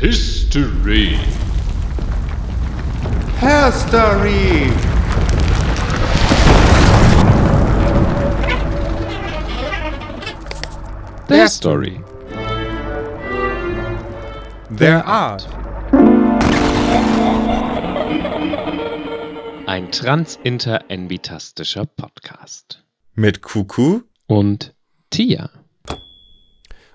History. History. Der Story. Der Art. Ein transinter-envitastischer Podcast. Mit Kuku Und Tia.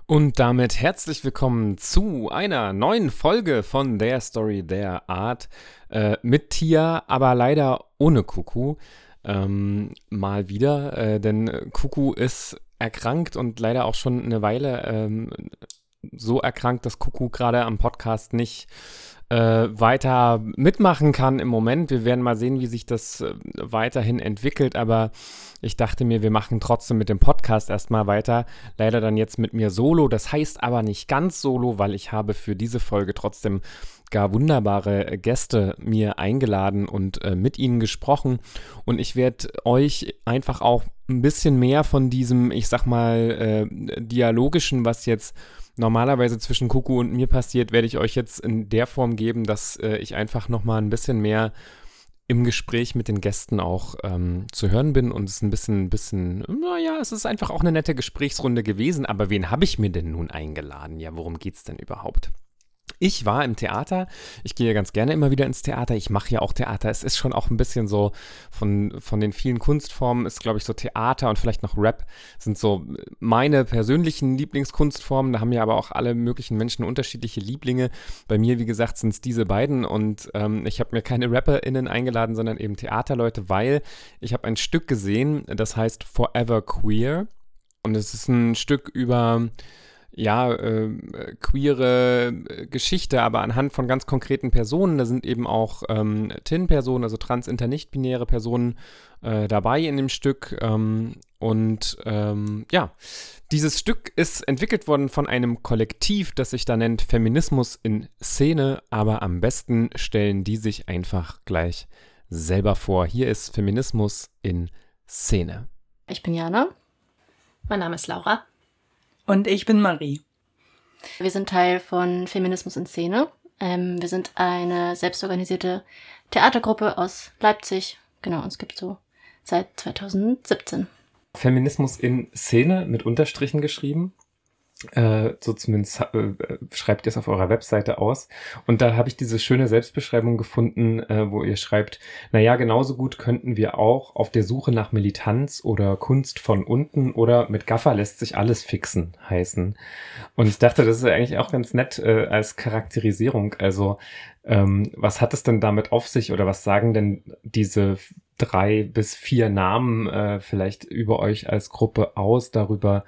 Und damit herzlich willkommen zu einer neuen Folge von der Story der Art äh, mit Tia, aber leider ohne Kuku. Ähm, mal wieder, äh, denn Kuku ist erkrankt und leider auch schon eine Weile ähm, so erkrankt, dass Kuku gerade am Podcast nicht weiter mitmachen kann im Moment. Wir werden mal sehen, wie sich das äh, weiterhin entwickelt, aber ich dachte mir, wir machen trotzdem mit dem Podcast erstmal weiter. Leider dann jetzt mit mir solo. Das heißt aber nicht ganz solo, weil ich habe für diese Folge trotzdem gar wunderbare Gäste mir eingeladen und äh, mit ihnen gesprochen. Und ich werde euch einfach auch ein bisschen mehr von diesem, ich sag mal, äh, dialogischen, was jetzt normalerweise zwischen Kuku und mir passiert, werde ich euch jetzt in der Form geben, dass äh, ich einfach nochmal ein bisschen mehr im Gespräch mit den Gästen auch ähm, zu hören bin und es ein bisschen, bisschen, naja, es ist einfach auch eine nette Gesprächsrunde gewesen, aber wen habe ich mir denn nun eingeladen? Ja, worum geht's denn überhaupt? Ich war im Theater. Ich gehe ganz gerne immer wieder ins Theater. Ich mache ja auch Theater. Es ist schon auch ein bisschen so von, von den vielen Kunstformen ist, glaube ich, so Theater und vielleicht noch Rap sind so meine persönlichen Lieblingskunstformen. Da haben ja aber auch alle möglichen Menschen unterschiedliche Lieblinge. Bei mir, wie gesagt, sind es diese beiden und ähm, ich habe mir keine RapperInnen eingeladen, sondern eben Theaterleute, weil ich habe ein Stück gesehen, das heißt Forever Queer. Und es ist ein Stück über ja, äh, queere äh, Geschichte, aber anhand von ganz konkreten Personen. Da sind eben auch ähm, TIN-Personen, also trans-inter-nicht-binäre Personen äh, dabei in dem Stück. Ähm, und ähm, ja, dieses Stück ist entwickelt worden von einem Kollektiv, das sich da nennt Feminismus in Szene, aber am besten stellen die sich einfach gleich selber vor. Hier ist Feminismus in Szene. Ich bin Jana. Mein Name ist Laura. Und ich bin Marie. Wir sind Teil von Feminismus in Szene. Ähm, wir sind eine selbstorganisierte Theatergruppe aus Leipzig. Genau, uns gibt so seit 2017. Feminismus in Szene mit Unterstrichen geschrieben. Äh, so zumindest äh, schreibt ihr es auf eurer Webseite aus. Und da habe ich diese schöne Selbstbeschreibung gefunden, äh, wo ihr schreibt, naja, genauso gut könnten wir auch auf der Suche nach Militanz oder Kunst von unten oder mit Gaffer lässt sich alles fixen heißen. Und ich dachte, das ist eigentlich auch ganz nett äh, als Charakterisierung. Also, ähm, was hat es denn damit auf sich oder was sagen denn diese drei bis vier Namen äh, vielleicht über euch als Gruppe aus darüber,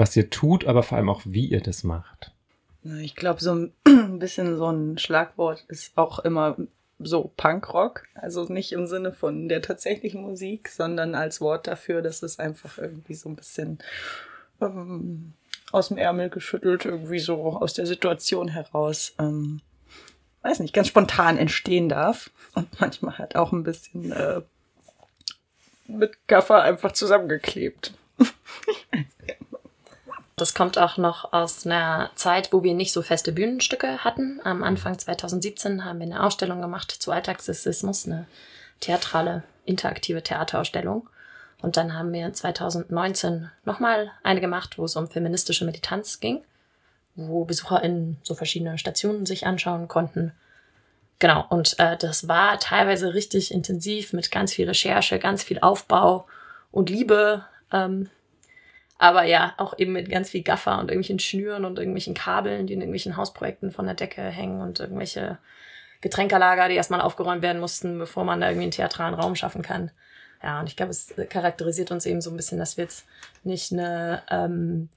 was ihr tut, aber vor allem auch, wie ihr das macht. Ich glaube, so ein bisschen so ein Schlagwort ist auch immer so Punkrock. Also nicht im Sinne von der tatsächlichen Musik, sondern als Wort dafür, dass es einfach irgendwie so ein bisschen ähm, aus dem Ärmel geschüttelt, irgendwie so aus der Situation heraus, ähm, weiß nicht, ganz spontan entstehen darf. Und manchmal halt auch ein bisschen äh, mit Gaffer einfach zusammengeklebt. Das kommt auch noch aus einer Zeit, wo wir nicht so feste Bühnenstücke hatten. Am Anfang 2017 haben wir eine Ausstellung gemacht zu Alltagssexismus, eine theatrale, interaktive Theaterausstellung. Und dann haben wir 2019 nochmal eine gemacht, wo es um feministische Militanz ging, wo BesucherInnen so verschiedene Stationen sich anschauen konnten. Genau, und äh, das war teilweise richtig intensiv mit ganz viel Recherche, ganz viel Aufbau und Liebe. Ähm, aber ja, auch eben mit ganz viel Gaffer und irgendwelchen Schnüren und irgendwelchen Kabeln, die in irgendwelchen Hausprojekten von der Decke hängen und irgendwelche Getränkerlager, die erstmal aufgeräumt werden mussten, bevor man da irgendwie einen theatralen Raum schaffen kann. Ja, und ich glaube, es charakterisiert uns eben so ein bisschen, dass wir jetzt nicht eine, ähm,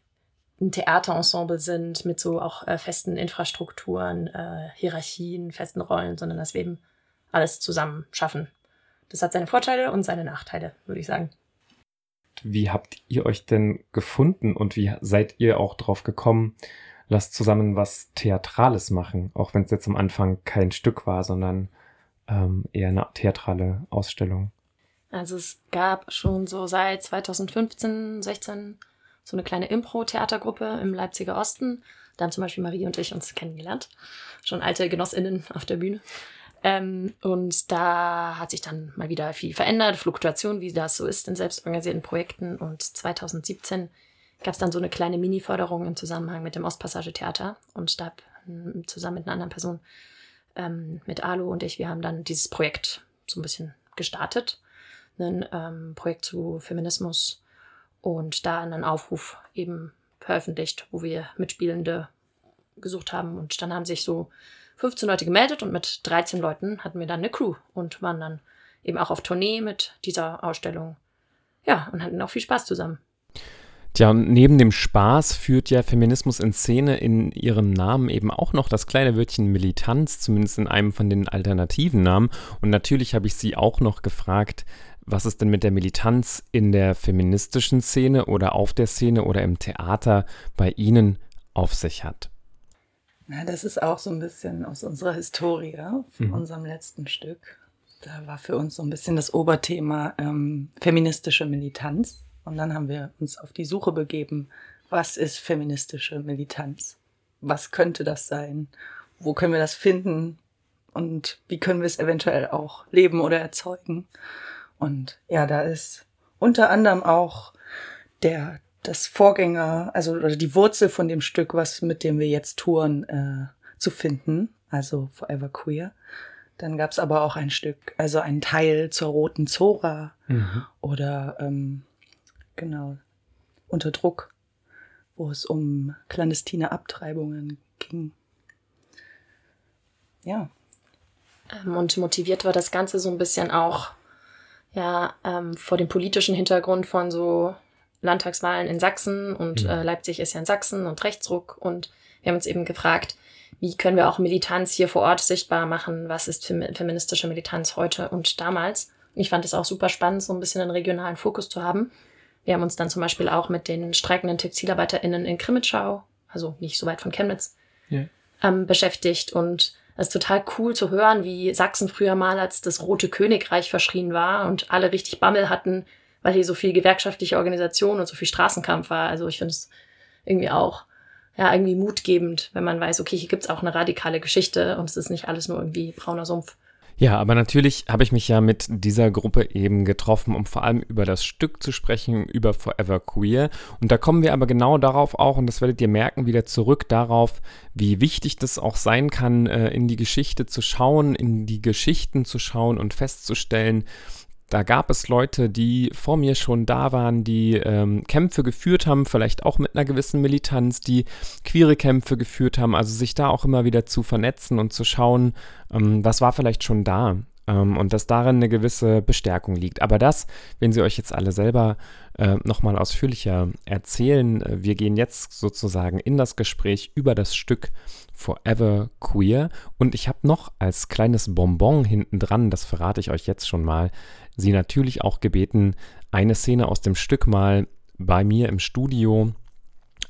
ein Theaterensemble sind mit so auch äh, festen Infrastrukturen, äh, Hierarchien, festen Rollen, sondern dass wir eben alles zusammen schaffen. Das hat seine Vorteile und seine Nachteile, würde ich sagen wie habt ihr euch denn gefunden und wie seid ihr auch drauf gekommen, lasst zusammen was Theatrales machen, auch wenn es jetzt am Anfang kein Stück war, sondern ähm, eher eine theatrale Ausstellung? Also es gab schon so seit 2015, 16 so eine kleine Impro-Theatergruppe im Leipziger Osten. Da haben zum Beispiel Marie und ich uns kennengelernt. Schon alte GenossInnen auf der Bühne. Ähm, und da hat sich dann mal wieder viel verändert, Fluktuation, wie das so ist in selbstorganisierten Projekten. Und 2017 gab es dann so eine kleine Mini-Förderung im Zusammenhang mit dem Ostpassage-Theater. Und da ähm, zusammen mit einer anderen Person, ähm, mit Alu und ich, wir haben dann dieses Projekt so ein bisschen gestartet. Ein ähm, Projekt zu Feminismus und da einen Aufruf eben veröffentlicht, wo wir Mitspielende gesucht haben. Und dann haben sich so 15 Leute gemeldet und mit 13 Leuten hatten wir dann eine Crew und waren dann eben auch auf Tournee mit dieser Ausstellung. Ja, und hatten auch viel Spaß zusammen. Tja, und neben dem Spaß führt ja Feminismus in Szene in ihrem Namen eben auch noch das kleine Wörtchen Militanz, zumindest in einem von den alternativen Namen. Und natürlich habe ich sie auch noch gefragt, was es denn mit der Militanz in der feministischen Szene oder auf der Szene oder im Theater bei Ihnen auf sich hat. Na, das ist auch so ein bisschen aus unserer Historie, von mhm. unserem letzten Stück. Da war für uns so ein bisschen das Oberthema ähm, feministische Militanz. Und dann haben wir uns auf die Suche begeben, was ist feministische Militanz? Was könnte das sein? Wo können wir das finden? Und wie können wir es eventuell auch leben oder erzeugen? Und ja, da ist unter anderem auch der, das Vorgänger, also oder die Wurzel von dem Stück, was mit dem wir jetzt touren, äh, zu finden, also Forever Queer. Dann gab es aber auch ein Stück, also ein Teil zur Roten Zora mhm. oder ähm, genau unter Druck, wo es um clandestine Abtreibungen ging. Ja. Ähm, und motiviert war das Ganze so ein bisschen auch ja ähm, vor dem politischen Hintergrund von so Landtagswahlen in Sachsen und mhm. äh, Leipzig ist ja in Sachsen und Rechtsruck und wir haben uns eben gefragt, wie können wir auch Militanz hier vor Ort sichtbar machen? Was ist feministische Militanz heute und damals? Und ich fand es auch super spannend, so ein bisschen einen regionalen Fokus zu haben. Wir haben uns dann zum Beispiel auch mit den streikenden TextilarbeiterInnen in Krimitschau, also nicht so weit von Chemnitz, yeah. ähm, beschäftigt und es ist total cool zu hören, wie Sachsen früher mal als das Rote Königreich verschrien war und alle richtig Bammel hatten, weil hier so viel gewerkschaftliche Organisation und so viel Straßenkampf war. Also ich finde es irgendwie auch ja irgendwie mutgebend, wenn man weiß, okay, hier gibt es auch eine radikale Geschichte und es ist nicht alles nur irgendwie brauner Sumpf. Ja, aber natürlich habe ich mich ja mit dieser Gruppe eben getroffen, um vor allem über das Stück zu sprechen, über Forever Queer. Und da kommen wir aber genau darauf auch, und das werdet ihr merken, wieder zurück darauf, wie wichtig das auch sein kann, äh, in die Geschichte zu schauen, in die Geschichten zu schauen und festzustellen, da gab es Leute, die vor mir schon da waren, die ähm, Kämpfe geführt haben, vielleicht auch mit einer gewissen Militanz, die queere Kämpfe geführt haben, also sich da auch immer wieder zu vernetzen und zu schauen, ähm, was war vielleicht schon da ähm, und dass darin eine gewisse Bestärkung liegt. Aber das, wenn Sie euch jetzt alle selber äh, nochmal ausführlicher erzählen, äh, wir gehen jetzt sozusagen in das Gespräch über das Stück Forever Queer und ich habe noch als kleines Bonbon hinten dran, das verrate ich euch jetzt schon mal, sie natürlich auch gebeten, eine Szene aus dem Stück mal bei mir im Studio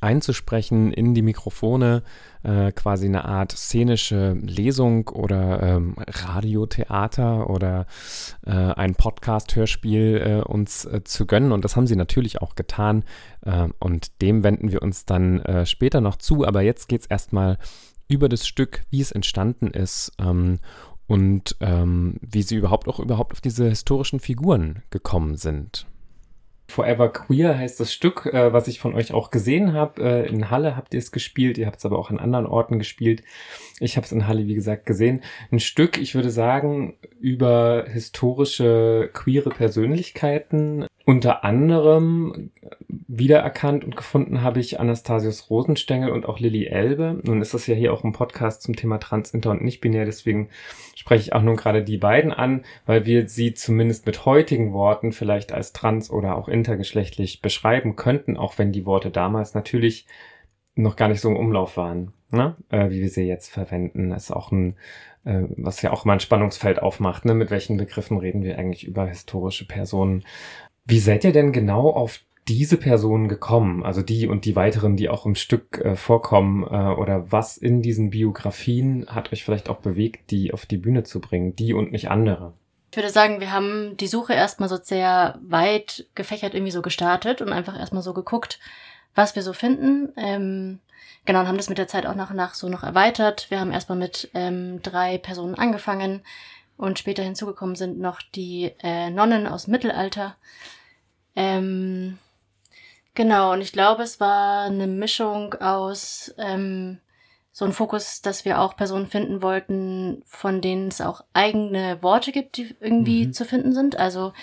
einzusprechen in die Mikrofone, äh, quasi eine Art szenische Lesung oder ähm, Radiotheater oder äh, ein Podcast-Hörspiel äh, uns äh, zu gönnen. Und das haben sie natürlich auch getan. Äh, und dem wenden wir uns dann äh, später noch zu. Aber jetzt geht es erstmal über das Stück, wie es entstanden ist ähm, und ähm, wie sie überhaupt auch überhaupt auf diese historischen Figuren gekommen sind. Forever Queer heißt das Stück, äh, was ich von euch auch gesehen habe. Äh, in Halle habt ihr es gespielt, ihr habt es aber auch an anderen Orten gespielt. Ich habe es in Halle, wie gesagt, gesehen. Ein Stück, ich würde sagen, über historische queere Persönlichkeiten. Unter anderem wiedererkannt und gefunden habe ich Anastasius Rosenstengel und auch Lilly Elbe. Nun ist das ja hier auch ein Podcast zum Thema Trans, Inter und Nicht-Binär, deswegen spreche ich auch nun gerade die beiden an, weil wir sie zumindest mit heutigen Worten vielleicht als trans oder auch intergeschlechtlich beschreiben könnten, auch wenn die Worte damals natürlich noch gar nicht so im Umlauf waren, ne? äh, wie wir sie jetzt verwenden. Das ist auch ein, äh, was ja auch mal ein Spannungsfeld aufmacht, ne? mit welchen Begriffen reden wir eigentlich über historische Personen. Wie seid ihr denn genau auf diese Personen gekommen? Also die und die weiteren, die auch im Stück äh, vorkommen, äh, oder was in diesen Biografien hat euch vielleicht auch bewegt, die auf die Bühne zu bringen, die und nicht andere? Ich würde sagen, wir haben die Suche erstmal so sehr weit gefächert irgendwie so gestartet und einfach erstmal so geguckt, was wir so finden. Ähm, genau, und haben das mit der Zeit auch nach und nach so noch erweitert. Wir haben erstmal mit ähm, drei Personen angefangen und später hinzugekommen sind noch die äh, Nonnen aus dem Mittelalter. Ähm, genau, und ich glaube, es war eine Mischung aus ähm, so ein Fokus, dass wir auch Personen finden wollten, von denen es auch eigene Worte gibt, die irgendwie Mhm. zu finden sind. Also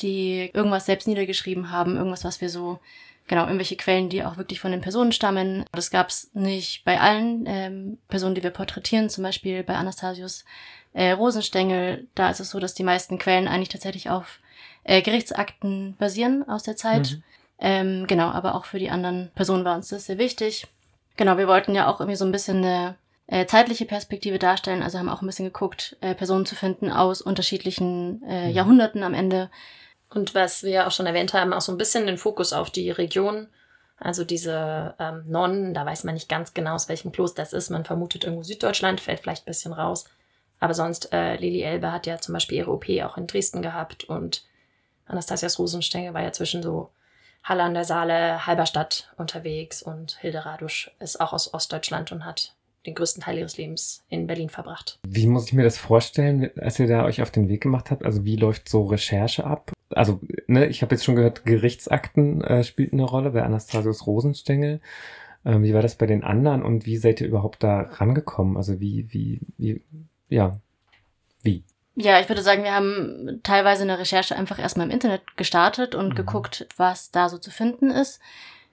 die irgendwas selbst niedergeschrieben haben, irgendwas, was wir so, genau, irgendwelche Quellen, die auch wirklich von den Personen stammen. Das gab es nicht bei allen ähm, Personen, die wir porträtieren, zum Beispiel bei Anastasius äh, Rosenstengel. Da ist es so, dass die meisten Quellen eigentlich tatsächlich auf äh, Gerichtsakten basieren aus der Zeit. Mhm. Ähm, genau, aber auch für die anderen Personen war uns das sehr wichtig. Genau, wir wollten ja auch irgendwie so ein bisschen eine äh, zeitliche Perspektive darstellen, also haben auch ein bisschen geguckt, äh, Personen zu finden aus unterschiedlichen äh, Mhm. Jahrhunderten am Ende. Und was wir auch schon erwähnt haben, auch so ein bisschen den Fokus auf die Region. Also diese ähm, Nonnen, da weiß man nicht ganz genau, aus welchem Kloster das ist. Man vermutet irgendwo Süddeutschland, fällt vielleicht ein bisschen raus. Aber sonst, äh, Lili Elbe hat ja zum Beispiel ihre OP auch in Dresden gehabt und Anastasias Rosenstengel war ja zwischen so Halle an der Saale, Halberstadt unterwegs und Hilde Radusch ist auch aus Ostdeutschland und hat den größten Teil ihres Lebens in Berlin verbracht. Wie muss ich mir das vorstellen, als ihr da euch auf den Weg gemacht habt? Also wie läuft so Recherche ab? Also, ne, ich habe jetzt schon gehört, Gerichtsakten äh, spielten eine Rolle bei Anastasius Rosenstengel. Ähm, wie war das bei den anderen und wie seid ihr überhaupt da rangekommen? Also wie, wie, wie, ja, wie? Ja, ich würde sagen, wir haben teilweise eine Recherche einfach erstmal im Internet gestartet und Mhm. geguckt, was da so zu finden ist.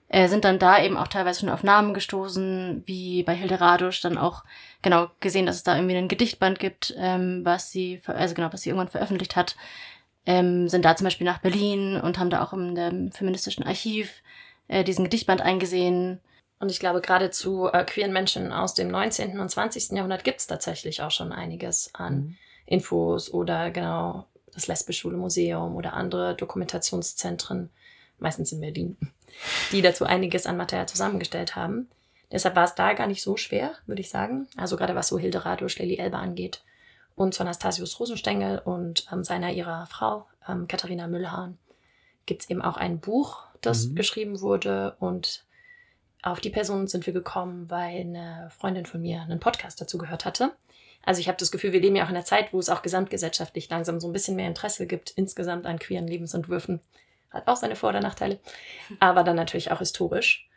Äh, sind dann da eben auch teilweise schon auf Namen gestoßen, wie bei Hilde Radusch, dann auch genau gesehen, dass es da irgendwie ein Gedichtband gibt, ähm, was sie, also genau, was sie irgendwann veröffentlicht hat. Ähm, sind da zum Beispiel nach Berlin und haben da auch im feministischen Archiv äh, diesen Gedichtband eingesehen. Und ich glaube, gerade zu äh, queeren Menschen aus dem 19. und 20. Jahrhundert gibt es tatsächlich auch schon einiges an Infos oder genau das Lesbisch-Schule Museum oder andere Dokumentationszentren, meistens in Berlin, die dazu einiges an Material zusammengestellt haben. Deshalb war es da gar nicht so schwer, würde ich sagen. Also gerade was so Hilde Radusch, Lilly Elbe angeht und zu Anastasius Rosenstengel und ähm, seiner ihrer Frau, ähm, Katharina Müllhahn, gibt es eben auch ein Buch, das Mhm. geschrieben wurde und auf die Person sind wir gekommen, weil eine Freundin von mir einen Podcast dazu gehört hatte. Also ich habe das Gefühl, wir leben ja auch in einer Zeit, wo es auch gesamtgesellschaftlich langsam so ein bisschen mehr Interesse gibt, insgesamt an queeren Lebensentwürfen. Hat auch seine Vor- oder Nachteile, aber dann natürlich auch historisch.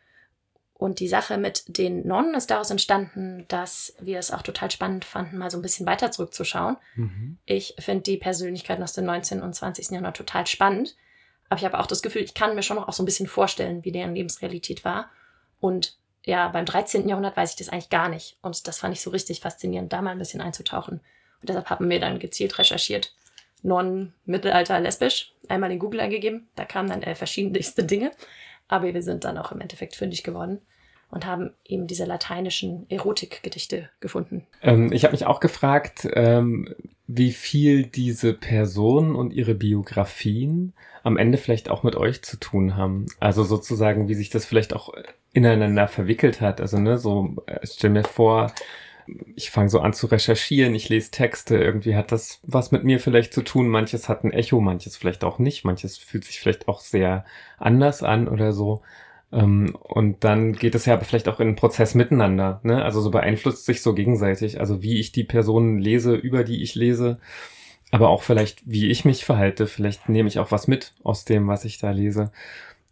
Und die Sache mit den Nonnen ist daraus entstanden, dass wir es auch total spannend fanden, mal so ein bisschen weiter zurückzuschauen. Mhm. Ich finde die Persönlichkeiten aus dem 19. und 20. Jahrhundert total spannend. Aber ich habe auch das Gefühl, ich kann mir schon noch auch so ein bisschen vorstellen, wie deren Lebensrealität war. Und ja, beim 13. Jahrhundert weiß ich das eigentlich gar nicht. Und das fand ich so richtig faszinierend, da mal ein bisschen einzutauchen. Und deshalb haben wir dann gezielt recherchiert. Nonnen, Mittelalter, lesbisch. Einmal in Google eingegeben. Da kamen dann äh, verschiedenste Dinge. Aber wir sind dann auch im Endeffekt fündig geworden und haben eben diese lateinischen Erotikgedichte gefunden. Ähm, ich habe mich auch gefragt, ähm, wie viel diese Personen und ihre Biografien am Ende vielleicht auch mit euch zu tun haben. Also sozusagen, wie sich das vielleicht auch ineinander verwickelt hat. Also ne, so äh, stell mir vor, ich fange so an zu recherchieren, ich lese Texte, irgendwie hat das was mit mir vielleicht zu tun. Manches hat ein Echo, manches vielleicht auch nicht, manches fühlt sich vielleicht auch sehr anders an oder so. Ähm, und dann geht es ja vielleicht auch in einen Prozess miteinander. Ne? Also so beeinflusst sich so gegenseitig. Also wie ich die Personen lese, über die ich lese, aber auch vielleicht, wie ich mich verhalte. Vielleicht nehme ich auch was mit aus dem, was ich da lese.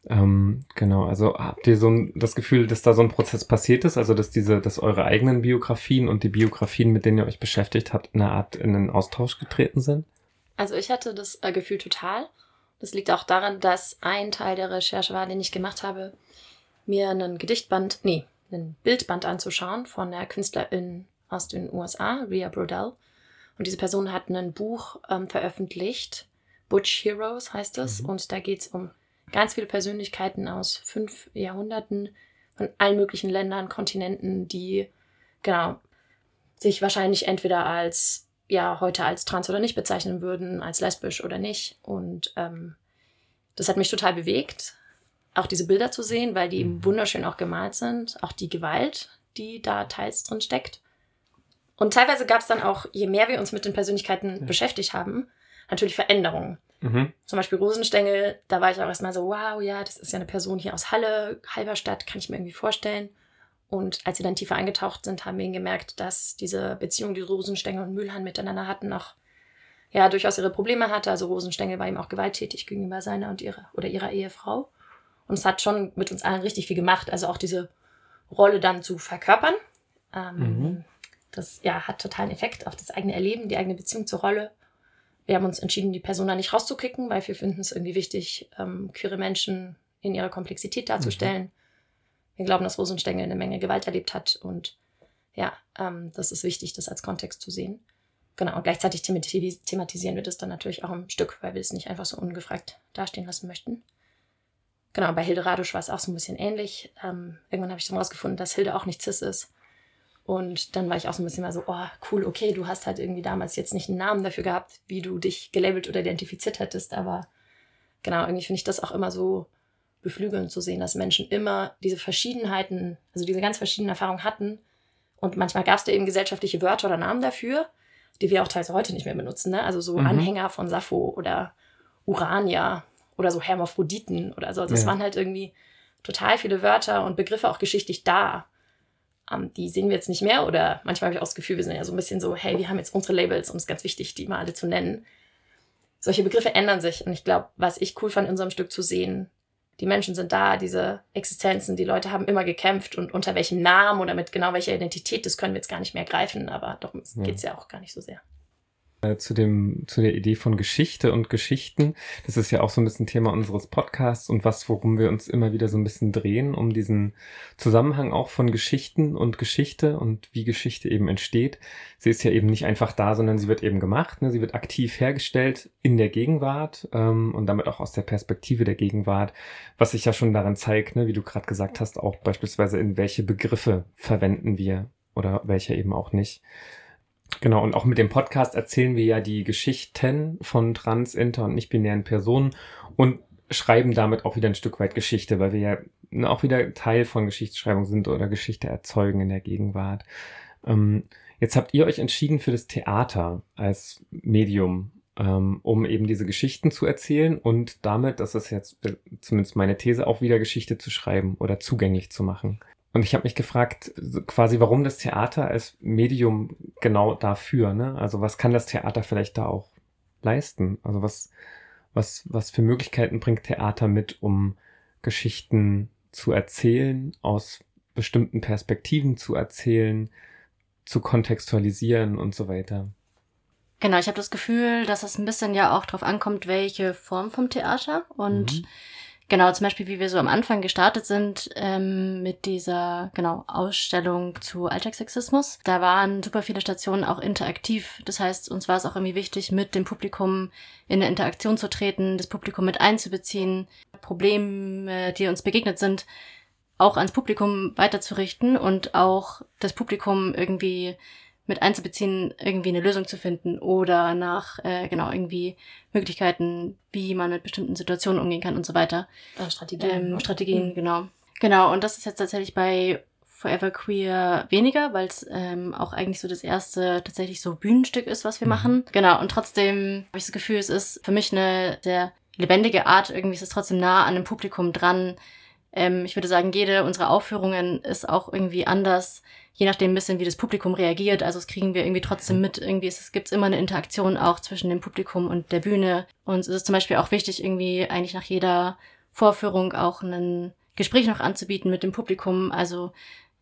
Ähm, genau, also habt ihr so ein, das Gefühl, dass da so ein Prozess passiert ist, also dass diese, dass eure eigenen Biografien und die Biografien, mit denen ihr euch beschäftigt habt, in einer Art in einen Austausch getreten sind? Also ich hatte das äh, Gefühl total. Das liegt auch daran, dass ein Teil der Recherche war, den ich gemacht habe, mir einen Gedichtband, nee, einen Bildband anzuschauen von der Künstlerin aus den USA, Rhea Brodell. Und diese Person hat ein Buch ähm, veröffentlicht, Butch Heroes heißt es, Mhm. und da geht es um ganz viele Persönlichkeiten aus fünf Jahrhunderten von allen möglichen Ländern, Kontinenten, die genau sich wahrscheinlich entweder als ja heute als trans oder nicht bezeichnen würden, als lesbisch oder nicht. Und ähm, das hat mich total bewegt, auch diese Bilder zu sehen, weil die eben Mhm. wunderschön auch gemalt sind, auch die Gewalt, die da teils drin steckt. Und teilweise gab es dann auch, je mehr wir uns mit den Persönlichkeiten Ja. beschäftigt haben, natürlich Veränderungen. Mhm. Zum Beispiel Rosenstengel, da war ich auch erstmal so, wow, ja, das ist ja eine Person hier aus Halle, Halberstadt, kann ich mir irgendwie vorstellen. Und als wir dann tiefer eingetaucht sind, haben wir gemerkt, dass diese Beziehung, die Rosenstengel und Mühlhahn miteinander hatten, auch ja durchaus ihre Probleme hatte. Also Rosenstengel war ihm auch gewalttätig gegenüber seiner und ihrer oder ihrer Ehefrau. Und es hat schon mit uns allen richtig viel gemacht. Also auch diese Rolle dann zu verkörpern. Ähm, Mhm. Das ja, hat totalen Effekt auf das eigene Erleben, die eigene Beziehung zur Rolle. Wir haben uns entschieden, die Person da nicht rauszukicken, weil wir finden es irgendwie wichtig, ähm, queere Menschen in ihrer Komplexität darzustellen. Wir glauben, dass Rosenstengel eine Menge Gewalt erlebt hat und ja, ähm, das ist wichtig, das als Kontext zu sehen. Genau, und gleichzeitig themati- thematisieren wir das dann natürlich auch im Stück, weil wir es nicht einfach so ungefragt dastehen lassen möchten. Genau, bei Hilde Radusch war es auch so ein bisschen ähnlich. Ähm, irgendwann habe ich dann rausgefunden, dass Hilde auch nicht cis ist. Und dann war ich auch so ein bisschen mal so, oh, cool, okay, du hast halt irgendwie damals jetzt nicht einen Namen dafür gehabt, wie du dich gelabelt oder identifiziert hättest, aber genau, irgendwie finde ich das auch immer so beflügelnd zu sehen, dass Menschen immer diese Verschiedenheiten, also diese ganz verschiedenen Erfahrungen hatten. Und manchmal gab es da eben gesellschaftliche Wörter oder Namen dafür, die wir auch teilweise heute nicht mehr benutzen. Ne? Also so Mhm. Anhänger von Sappho oder Urania oder so Hermaphroditen oder so. Also es Ja. waren halt irgendwie total viele Wörter und Begriffe auch geschichtlich da. Ähm, die sehen wir jetzt nicht mehr oder manchmal habe ich auch das Gefühl, wir sind ja so ein bisschen so, hey, wir haben jetzt unsere Labels und es ist ganz wichtig, die mal alle zu nennen. Solche Begriffe ändern sich und ich glaube, was ich cool fand in unserem Stück zu sehen, die Menschen sind da, diese Existenzen, die Leute haben immer gekämpft und unter welchem Namen oder mit genau welcher Identität, das können wir jetzt gar nicht mehr greifen, aber darum Ja. geht es ja auch gar nicht so sehr. Äh, zu dem zu der Idee von Geschichte und Geschichten. Das ist ja auch so ein bisschen Thema unseres Podcasts und was, worum wir uns immer wieder so ein bisschen drehen, um diesen Zusammenhang auch von Geschichten und Geschichte und wie Geschichte eben entsteht. Sie ist ja eben nicht einfach da, sondern sie wird eben gemacht. Ne? Sie wird aktiv hergestellt in der Gegenwart ähm, und damit auch aus der Perspektive der Gegenwart, was sich ja schon daran zeigt, ne, wie du gerade gesagt hast, auch beispielsweise in welche Begriffe verwenden wir oder welche eben auch nicht. Genau, und auch mit dem Podcast erzählen wir ja die Geschichten von trans, inter und nicht-binären Personen und schreiben damit auch wieder ein Stück weit Geschichte, weil wir ja ne, auch wieder Teil von Geschichtsschreibung sind oder Geschichte erzeugen in der Gegenwart. Ähm, jetzt habt ihr euch entschieden für das Theater als Medium, ähm, um eben diese Geschichten zu erzählen und damit, das ist jetzt äh, zumindest meine These, auch wieder Geschichte zu schreiben oder zugänglich zu machen. Und ich habe mich gefragt, quasi, warum das Theater als Medium genau dafür, ne? Also was kann das Theater vielleicht da auch leisten? Also was, was, was für Möglichkeiten bringt Theater mit, um Geschichten zu erzählen, aus bestimmten Perspektiven zu erzählen, zu kontextualisieren und so weiter. Genau, ich habe das Gefühl, dass es ein bisschen ja auch drauf ankommt, welche Form vom Theater. Und Mhm. Genau, zum Beispiel, wie wir so am Anfang gestartet sind ähm, mit dieser genau Ausstellung zu Alltagssexismus. Da waren super viele Stationen auch interaktiv. Das heißt, uns war es auch irgendwie wichtig, mit dem Publikum in eine Interaktion zu treten, das Publikum mit einzubeziehen, Probleme, die uns begegnet sind, auch ans Publikum weiterzurichten und auch das Publikum irgendwie mit einzubeziehen, irgendwie eine Lösung zu finden oder nach äh, genau irgendwie Möglichkeiten, wie man mit bestimmten Situationen umgehen kann und so weiter. Äh, Strategien. Ähm, ne? Strategien, Mhm. genau. Genau, und das ist jetzt tatsächlich bei Forever Queer weniger, weil es ähm, auch eigentlich so das erste tatsächlich so Bühnenstück ist, was wir Mhm. machen. Genau, und trotzdem habe ich das Gefühl, es ist für mich eine sehr lebendige Art, irgendwie ist es trotzdem nah an dem Publikum dran. Ähm, ich würde sagen, jede unserer Aufführungen ist auch irgendwie anders, je nachdem ein bisschen, wie das Publikum reagiert. Also das kriegen wir irgendwie trotzdem mit. Irgendwie es gibt's immer eine Interaktion auch zwischen dem Publikum und der Bühne. Und es ist zum Beispiel auch wichtig, irgendwie eigentlich nach jeder Vorführung auch ein Gespräch noch anzubieten mit dem Publikum. Also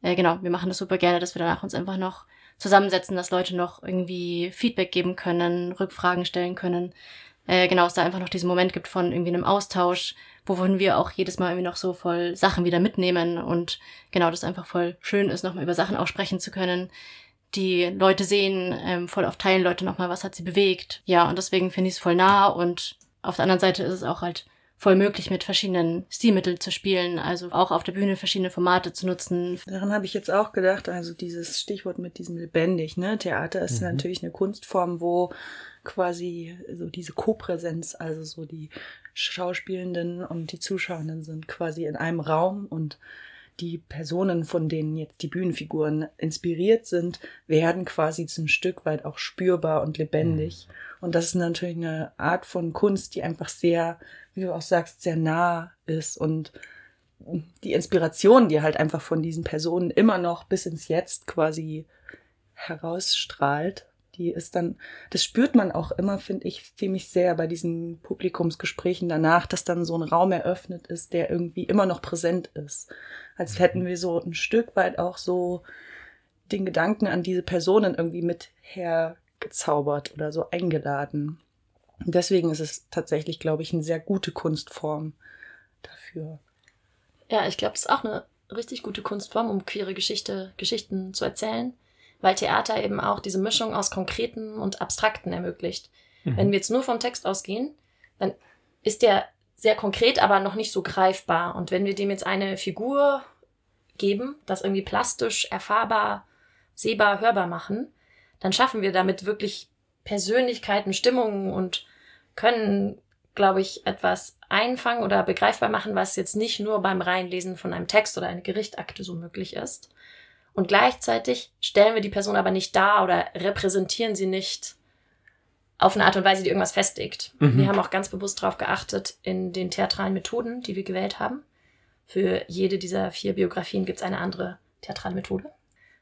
äh, genau, wir machen das super gerne, dass wir danach uns einfach noch zusammensetzen, dass Leute noch irgendwie Feedback geben können, Rückfragen stellen können. Äh, genau, es da einfach noch diesen Moment gibt von irgendwie einem Austausch, wovon wir auch jedes Mal irgendwie noch so voll Sachen wieder mitnehmen und genau, das einfach voll schön ist, nochmal über Sachen auch sprechen zu können, die Leute sehen, ähm, voll auf teilen Leute nochmal, was hat sie bewegt. Ja, und deswegen finde ich es voll nah und auf der anderen Seite ist es auch halt voll möglich, mit verschiedenen Stilmitteln zu spielen, also auch auf der Bühne verschiedene Formate zu nutzen. Daran habe ich jetzt auch gedacht, also dieses Stichwort mit diesem lebendig, ne? Theater ist Mhm. natürlich eine Kunstform, wo quasi so diese Kopräsenz, also so die Schauspielenden und die Zuschauenden sind quasi in einem Raum und die Personen, von denen jetzt die Bühnenfiguren inspiriert sind, werden quasi ein Stück weit auch spürbar und lebendig. Und das ist natürlich eine Art von Kunst, die einfach sehr, wie du auch sagst, sehr nah ist und die Inspiration, die halt einfach von diesen Personen immer noch bis ins Jetzt quasi herausstrahlt, die ist dann, das spürt man auch immer, finde ich, ziemlich sehr bei diesen Publikumsgesprächen danach, dass dann so ein Raum eröffnet ist, der irgendwie immer noch präsent ist. Als hätten wir so ein Stück weit auch so den Gedanken an diese Personen irgendwie mit hergezaubert oder so eingeladen. Und deswegen ist es tatsächlich, glaube ich, eine sehr gute Kunstform dafür. Ja, ich glaube, es ist auch eine richtig gute Kunstform, um queere Geschichte, Geschichten zu erzählen, weil Theater eben auch diese Mischung aus Konkreten und Abstrakten ermöglicht. Mhm. Wenn wir jetzt nur vom Text ausgehen, dann ist der sehr konkret, aber noch nicht so greifbar. Und wenn wir dem jetzt eine Figur geben, das irgendwie plastisch, erfahrbar, sehbar, hörbar machen, dann schaffen wir damit wirklich Persönlichkeiten, Stimmungen und können, glaube ich, etwas einfangen oder begreifbar machen, was jetzt nicht nur beim Reinlesen von einem Text oder einer Gerichtakte so möglich ist. Und gleichzeitig stellen wir die Person aber nicht dar oder repräsentieren sie nicht auf eine Art und Weise, die irgendwas festigt. Mhm. Wir haben auch ganz bewusst darauf geachtet in den theatralen Methoden, die wir gewählt haben. Für jede dieser vier Biografien gibt es eine andere theatrale Methode.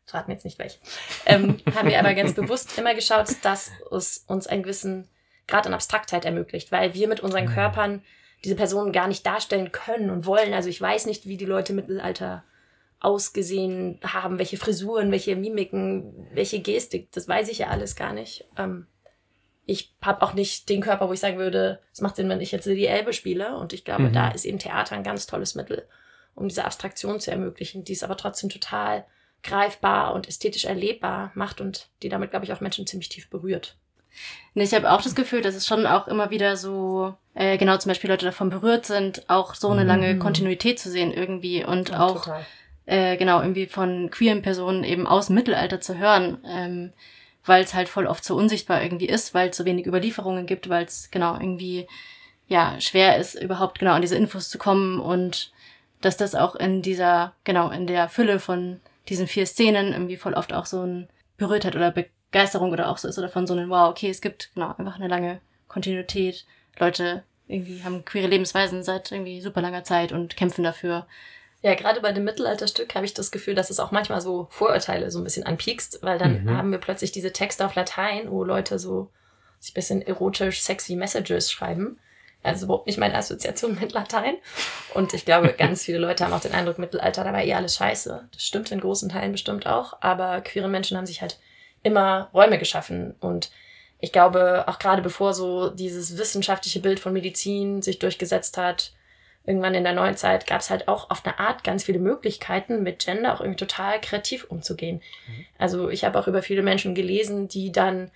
Verraten wir jetzt nicht welche. Ähm, haben wir aber ganz bewusst immer geschaut, dass es uns einen gewissen Grad an Abstraktheit ermöglicht, weil wir mit unseren Mhm. Körpern diese Personen gar nicht darstellen können und wollen. Also ich weiß nicht, wie die Leute im Mittelalter ausgesehen haben, welche Frisuren, welche Mimiken, welche Gestik, das weiß ich ja alles gar nicht. Ähm, ich habe auch nicht den Körper, wo ich sagen würde, es macht Sinn, wenn ich jetzt die Elbe spiele. Und ich glaube, Mhm. da ist eben Theater ein ganz tolles Mittel, um diese Abstraktion zu ermöglichen, die es aber trotzdem total greifbar und ästhetisch erlebbar macht und die damit, glaube ich, auch Menschen ziemlich tief berührt. Nee, ich habe auch das Gefühl, dass es schon auch immer wieder so, äh, genau zum Beispiel Leute davon berührt sind, auch so eine lange Mhm. Kontinuität zu sehen irgendwie und Ja, auch total. Äh, genau irgendwie von queeren Personen eben aus dem Mittelalter zu hören, ähm, weil es halt voll oft so unsichtbar irgendwie ist, weil es so wenig Überlieferungen gibt, weil es genau irgendwie ja schwer ist überhaupt genau an diese Infos zu kommen und dass das auch in dieser genau in der Fülle von diesen vier Szenen irgendwie voll oft auch so ein Berührtheit oder Begeisterung oder auch so ist oder von so einem Wow, okay, es gibt genau einfach eine lange Kontinuität. Leute irgendwie haben queere Lebensweisen seit irgendwie super langer Zeit und kämpfen dafür. Ja, gerade bei dem Mittelalterstück habe ich das Gefühl, dass es auch manchmal so Vorurteile so ein bisschen anpiekst, weil dann Mhm. haben wir plötzlich diese Texte auf Latein, wo Leute so sich ein bisschen erotisch, sexy Messages schreiben. Also überhaupt nicht meine Assoziation mit Latein. Und ich glaube, ganz viele Leute haben auch den Eindruck, Mittelalter, da war eh alles scheiße. Das stimmt in großen Teilen bestimmt auch. Aber queere Menschen haben sich halt immer Räume geschaffen. Und ich glaube, auch gerade bevor so dieses wissenschaftliche Bild von Medizin sich durchgesetzt hat, irgendwann in der Neuzeit gab es halt auch auf eine Art ganz viele Möglichkeiten, mit Gender auch irgendwie total kreativ umzugehen. Also ich habe auch über viele Menschen gelesen, die dann,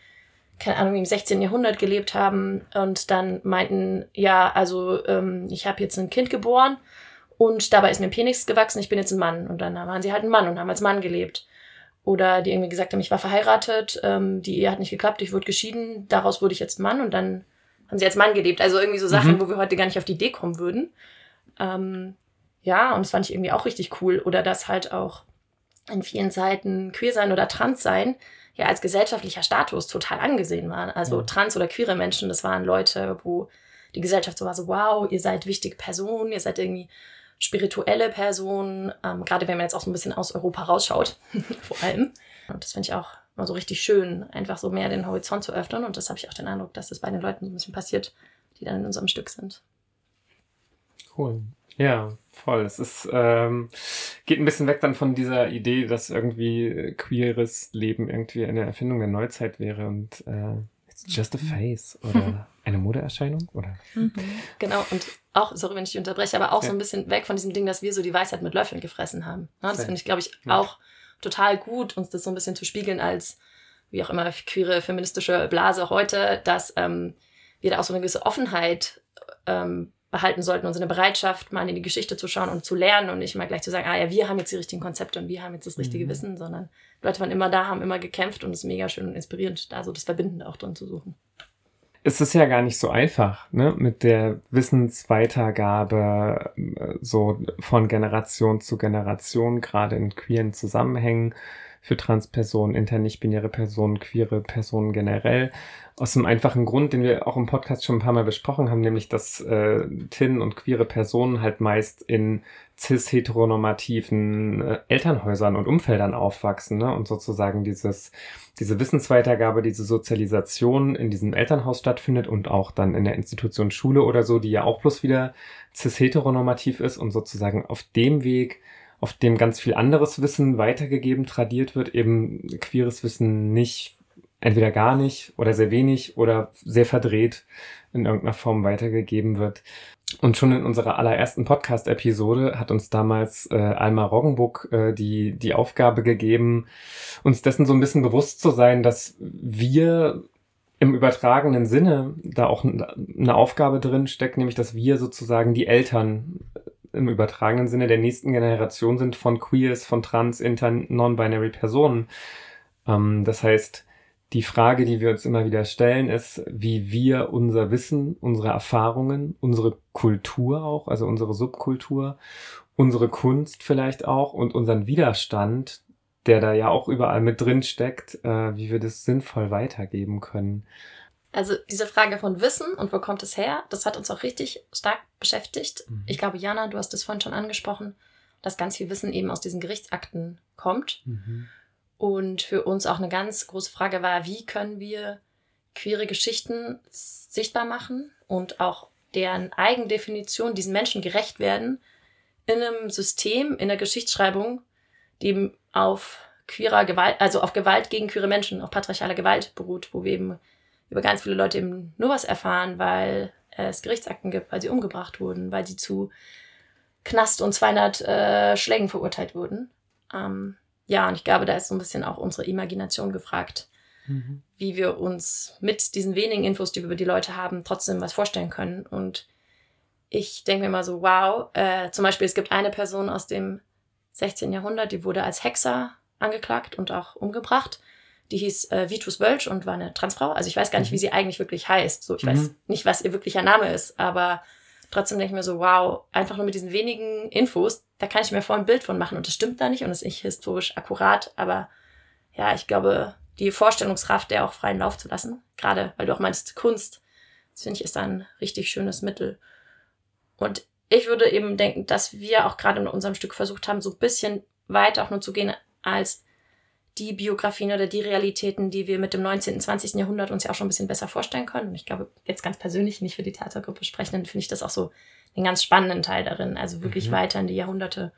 keine Ahnung, im 16. Jahrhundert gelebt haben und dann meinten, ja, also ähm, ich habe jetzt ein Kind geboren und dabei ist mir ein Penis gewachsen, ich bin jetzt ein Mann. Und dann waren sie halt ein Mann und haben als Mann gelebt. Oder die irgendwie gesagt haben, ich war verheiratet, ähm, die Ehe hat nicht geklappt, ich wurde geschieden, daraus wurde ich jetzt Mann und dann haben sie als Mann gelebt. Also irgendwie so Sachen, Mhm. wo wir heute gar nicht auf die Idee kommen würden. Ähm, ja, und das fand ich irgendwie auch richtig cool. Oder dass halt auch in vielen Zeiten queer sein oder trans sein ja als gesellschaftlicher Status total angesehen war. Also Ja. trans oder queere Menschen, das waren Leute, wo die Gesellschaft so war, so wow, ihr seid wichtige Personen, ihr seid irgendwie spirituelle Personen, ähm, gerade wenn man jetzt auch so ein bisschen aus Europa rausschaut, vor allem. Und das finde ich auch mal so richtig schön, einfach so mehr den Horizont zu öffnen. Und das habe ich auch den Eindruck, dass das bei den Leuten so ein bisschen passiert, die dann in unserem Stück sind. Cool. Ja, voll. Es ist, ähm, geht ein bisschen weg dann von dieser Idee, dass irgendwie queeres Leben irgendwie eine Erfindung der Neuzeit wäre und äh, it's just a face oder eine Modeerscheinung oder Genau, und auch, sorry, wenn ich dich unterbreche, aber auch Ja. so ein bisschen weg von diesem Ding, dass wir so die Weisheit mit Löffeln gefressen haben. Ja, das Sehr. finde ich, glaube ich, Ja. auch total gut, uns das so ein bisschen zu spiegeln als, wie auch immer, queere feministische Blase heute, dass ähm, wir da auch so eine gewisse Offenheit ähm, behalten sollten und so eine Bereitschaft, mal in die Geschichte zu schauen und zu lernen und nicht immer gleich zu sagen, ah ja, wir haben jetzt die richtigen Konzepte und wir haben jetzt das richtige Mhm. Wissen, sondern Leute waren immer da, haben immer gekämpft und es ist mega schön und inspirierend, da so das Verbindende auch drin zu suchen. es ist ja gar nicht so einfach, ne, mit der Wissensweitergabe äh, so von Generation zu Generation, gerade in queeren Zusammenhängen für Transpersonen, internicht-binäre Personen, queere Personen generell. Aus dem einfachen Grund, den wir auch im Podcast schon ein paar Mal besprochen haben, nämlich dass äh, TIN und queere Personen halt meist in cis-heteronormativen äh, Elternhäusern und Umfeldern aufwachsen ne? und sozusagen dieses, diese Wissensweitergabe, diese Sozialisation in diesem Elternhaus stattfindet und auch dann in der Institution Schule oder so, die ja auch bloß wieder cis-heteronormativ ist und sozusagen auf dem Weg, auf dem ganz viel anderes Wissen weitergegeben, tradiert wird, eben queeres Wissen nicht, entweder gar nicht oder sehr wenig oder sehr verdreht in irgendeiner Form weitergegeben wird. Und schon in unserer allerersten Podcast-Episode hat uns damals äh, Alma Roggenbuck äh, die, die Aufgabe gegeben, uns dessen so ein bisschen bewusst zu sein, dass wir im übertragenen Sinne da auch eine Aufgabe drin steckt, nämlich dass wir sozusagen die Eltern im übertragenen Sinne der nächsten Generation sind von Queers, von Trans, Inter, Non-Binary Personen. Ähm, das heißt, die Frage, die wir uns immer wieder stellen, ist, wie wir unser Wissen, unsere Erfahrungen, unsere Kultur auch, also unsere Subkultur, unsere Kunst vielleicht auch und unseren Widerstand, der da ja auch überall mit drin steckt, äh, wie wir das sinnvoll weitergeben können. Also diese Frage von Wissen und wo kommt es her, das hat uns auch richtig stark beschäftigt. Mhm. Ich glaube, Jana, du hast es vorhin schon angesprochen, dass ganz viel Wissen eben aus diesen Gerichtsakten kommt. Mhm. Und für uns auch eine ganz große Frage war, wie können wir queere Geschichten sichtbar machen und auch deren Eigendefinition diesen Menschen gerecht werden in einem System, in der Geschichtsschreibung, die auf queerer Gewalt, also auf Gewalt gegen queere Menschen, auf patriarchaler Gewalt beruht, wo wir eben über ganz viele Leute eben nur was erfahren, weil es Gerichtsakten gibt, weil sie umgebracht wurden, weil sie zu Knast und 200 äh, Schlägen verurteilt wurden. Ähm, ja, und ich glaube, da ist so ein bisschen auch unsere Imagination gefragt, mhm. wie wir uns mit diesen wenigen Infos, die wir über die Leute haben, trotzdem was vorstellen können. Und ich denke mir mal so, wow, äh, zum Beispiel, es gibt eine Person aus dem 16. Jahrhundert, die wurde als Hexer angeklagt und auch umgebracht. Die hieß äh, Vitus Wölsch und war eine Transfrau. Also ich weiß gar nicht, mhm. wie sie eigentlich wirklich heißt. So, ich mhm. weiß nicht, was ihr wirklicher Name ist, aber trotzdem denke ich mir so, wow, einfach nur mit diesen wenigen Infos, da kann ich mir vor ein Bild von machen und das stimmt da nicht und ist nicht historisch akkurat, aber ja, ich glaube, die Vorstellungskraft, der auch freien Lauf zu lassen, gerade weil du auch meinst Kunst, das finde ich ist ein richtig schönes Mittel. Und ich würde eben denken, dass wir auch gerade in unserem Stück versucht haben, so ein bisschen weiter auch nur zu gehen als die Biografien oder die Realitäten, die wir mit dem 19. und 20. Jahrhundert uns ja auch schon ein bisschen besser vorstellen können. Und ich glaube, jetzt ganz persönlich nicht für die Theatergruppe sprechen, dann finde ich das auch so den ganz spannenden Teil darin. Also wirklich mhm. weiter in die Jahrhunderte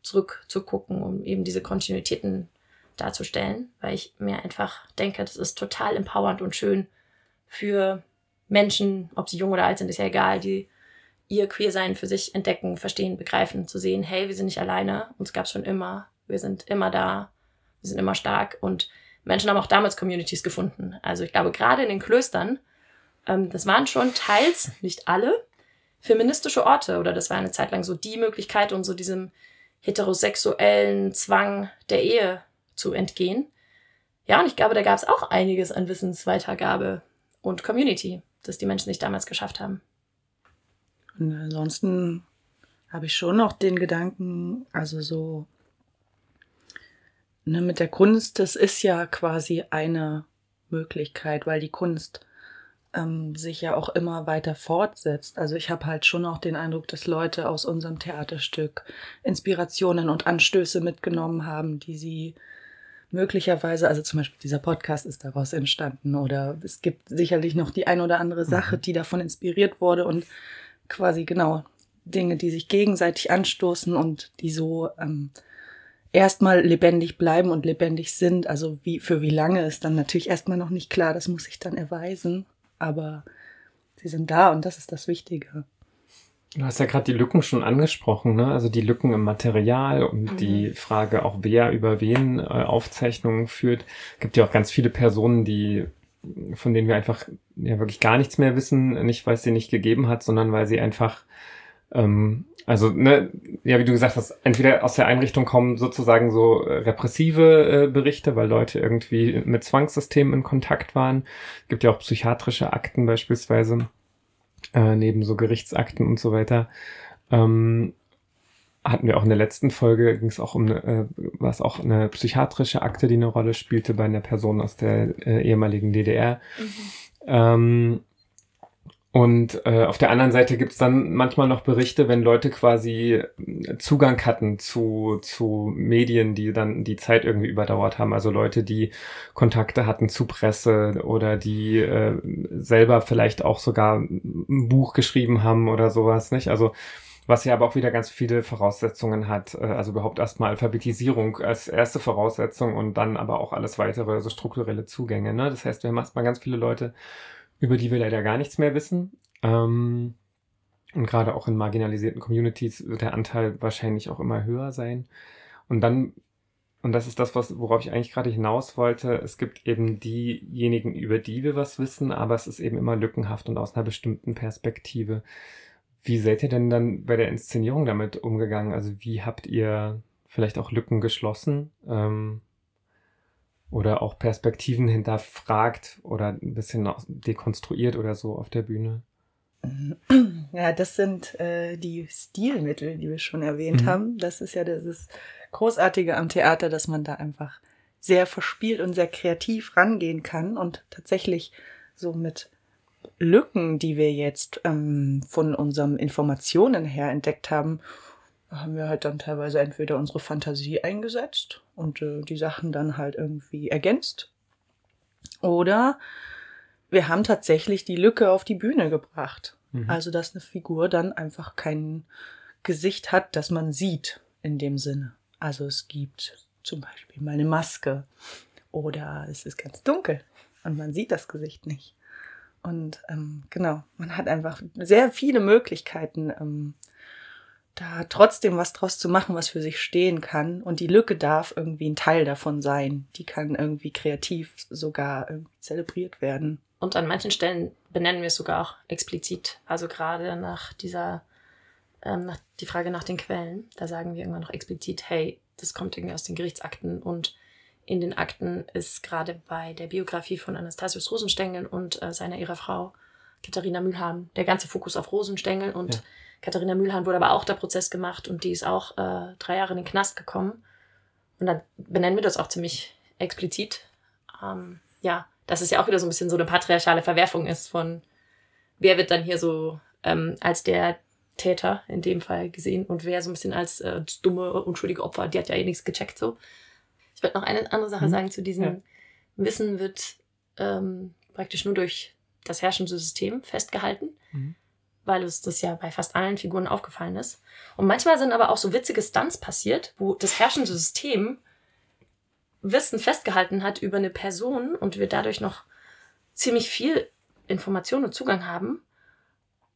zurückzugucken, um eben diese Kontinuitäten darzustellen, weil ich mir einfach denke, das ist total empowernd und schön für Menschen, ob sie jung oder alt sind, ist ja egal, die ihr Queersein für sich entdecken, verstehen, begreifen, zu sehen, hey, wir sind nicht alleine, uns gab es schon immer, wir sind immer da wir sind immer stark und Menschen haben auch damals Communities gefunden. Also ich glaube, gerade in den Klöstern, ähm, das waren schon teils, nicht alle, feministische Orte oder das war eine Zeit lang so die Möglichkeit, um so diesem heterosexuellen Zwang der Ehe zu entgehen. Ja, und ich glaube, da gab es auch einiges an Wissensweitergabe und Community, das die Menschen sich damals geschafft haben. Und ansonsten habe ich schon noch den Gedanken, also so ne, mit der Kunst, das ist ja quasi eine Möglichkeit, weil die Kunst ähm, sich ja auch immer weiter fortsetzt. Also ich habe halt schon auch den Eindruck, dass Leute aus unserem Theaterstück Inspirationen und Anstöße mitgenommen haben, die sie möglicherweise, also zum Beispiel dieser Podcast ist daraus entstanden oder es gibt sicherlich noch die ein oder andere Sache, mhm. die davon inspiriert wurde und quasi genau Dinge, die sich gegenseitig anstoßen und die so ähm, erstmal lebendig bleiben und lebendig sind. Also wie, für wie lange ist dann natürlich erstmal noch nicht klar, das muss sich dann erweisen. Aber sie sind da und das ist das Wichtige. Du hast ja gerade die Lücken schon angesprochen, ne? Also die Lücken im Material und mhm. die Frage auch, wer über wen äh, Aufzeichnungen führt. Gibt ja auch ganz viele Personen, die von denen wir einfach ja wirklich gar nichts mehr wissen, nicht weil es sie nicht gegeben hat, sondern weil sie einfach Ähm, also, ne, ja, wie du gesagt hast, entweder aus der Einrichtung kommen sozusagen so äh, repressive äh, Berichte, weil Leute irgendwie mit Zwangssystemen in Kontakt waren. Es gibt ja auch psychiatrische Akten beispielsweise, äh, neben so Gerichtsakten und so weiter. Ähm, hatten wir auch in der letzten Folge, ging es auch um eine, äh, war es auch eine psychiatrische Akte, die eine Rolle spielte bei einer Person aus der äh, ehemaligen DDR. Ähm, und äh, auf der anderen Seite gibt's dann manchmal noch Berichte, wenn Leute quasi äh, Zugang hatten zu, zu Medien, die dann die Zeit irgendwie überdauert haben. Also Leute, die Kontakte hatten zu Presse oder die äh, selber vielleicht auch sogar ein Buch geschrieben haben oder sowas, nicht? Also was ja aber auch wieder ganz viele Voraussetzungen hat. Äh, Also überhaupt erstmal Alphabetisierung als erste Voraussetzung und dann aber auch alles weitere, also strukturelle Zugänge. Ne? Das heißt, wir haben erstmal ganz viele Leute, über die wir leider gar nichts mehr wissen. Ähm, und gerade auch in marginalisierten Communities wird der Anteil wahrscheinlich auch immer höher sein. Und dann, und das ist das, was, worauf ich eigentlich gerade hinaus wollte, es gibt eben diejenigen, über die wir was wissen, aber es ist eben immer lückenhaft und aus einer bestimmten Perspektive. Wie seid ihr denn dann bei der Inszenierung damit umgegangen? Also wie habt ihr vielleicht auch Lücken geschlossen? Ähm, oder auch Perspektiven hinterfragt oder ein bisschen dekonstruiert oder so auf der Bühne. Ja, das sind äh, die Stilmittel, die wir schon erwähnt Mhm. haben. Das ist ja das Großartige am Theater, dass man da einfach sehr verspielt und sehr kreativ rangehen kann und tatsächlich so mit Lücken, die wir jetzt ähm, von unseren Informationen her entdeckt haben, haben wir halt dann teilweise entweder unsere Fantasie eingesetzt und äh, die Sachen dann halt irgendwie ergänzt. Oder wir haben tatsächlich die Lücke auf die Bühne gebracht. Mhm. Also, dass eine Figur dann einfach kein Gesicht hat, das man sieht in dem Sinne. Also es gibt zum Beispiel mal eine Maske oder es ist ganz dunkel und man sieht das Gesicht nicht. Und ähm, genau, man hat einfach sehr viele Möglichkeiten, ähm, da trotzdem was draus zu machen, was für sich stehen kann. Und die Lücke darf irgendwie ein Teil davon sein. Die kann irgendwie kreativ sogar irgendwie zelebriert werden. Und an manchen Stellen benennen wir es sogar auch explizit. Also gerade nach dieser, ähm, nach die Frage nach den Quellen, da sagen wir irgendwann noch explizit, hey, das kommt irgendwie aus den Gerichtsakten und in den Akten ist gerade bei der Biografie von Anastasius Rosenstengel und äh, seiner ihrer Frau Katharina Mühlhahn der ganze Fokus auf Rosenstengel und Ja. Katharina Mühlhahn wurde aber auch der Prozess gemacht und die ist auch äh, drei Jahre in den Knast gekommen. Und dann benennen wir das auch ziemlich explizit. Ähm, ja, dass es ja auch wieder so ein bisschen so eine patriarchale Verwerfung ist von, wer wird dann hier so ähm, als der Täter in dem Fall gesehen und wer so ein bisschen als äh, dumme, unschuldige Opfer, die hat ja eh nichts gecheckt so. Ich wollte noch eine andere Sache Mhm. sagen zu diesem Ja. Wissen wird ähm, praktisch nur durch das herrschende System festgehalten, Mhm. Weil es das ja bei fast allen Figuren aufgefallen ist. Und manchmal sind aber auch so witzige Stunts passiert, wo das herrschende System Wissen festgehalten hat über eine Person und wir dadurch noch ziemlich viel Information und Zugang haben,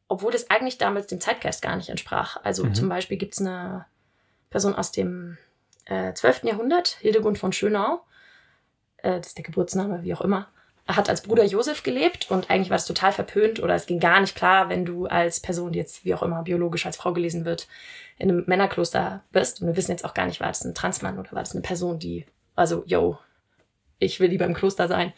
obwohl das eigentlich damals dem Zeitgeist gar nicht entsprach. Also Mhm. zum Beispiel gibt es eine Person aus dem äh, 12. Jahrhundert, Hildegund von Schönau, äh, das ist der Geburtsname, wie auch immer, hat als Bruder Josef gelebt und eigentlich war das total verpönt oder es ging gar nicht klar, wenn du als Person, die jetzt wie auch immer biologisch als Frau gelesen wird, in einem Männerkloster bist. Und wir wissen jetzt auch gar nicht, war das ein Transmann oder war das eine Person, die, also, yo, ich will lieber im Kloster sein.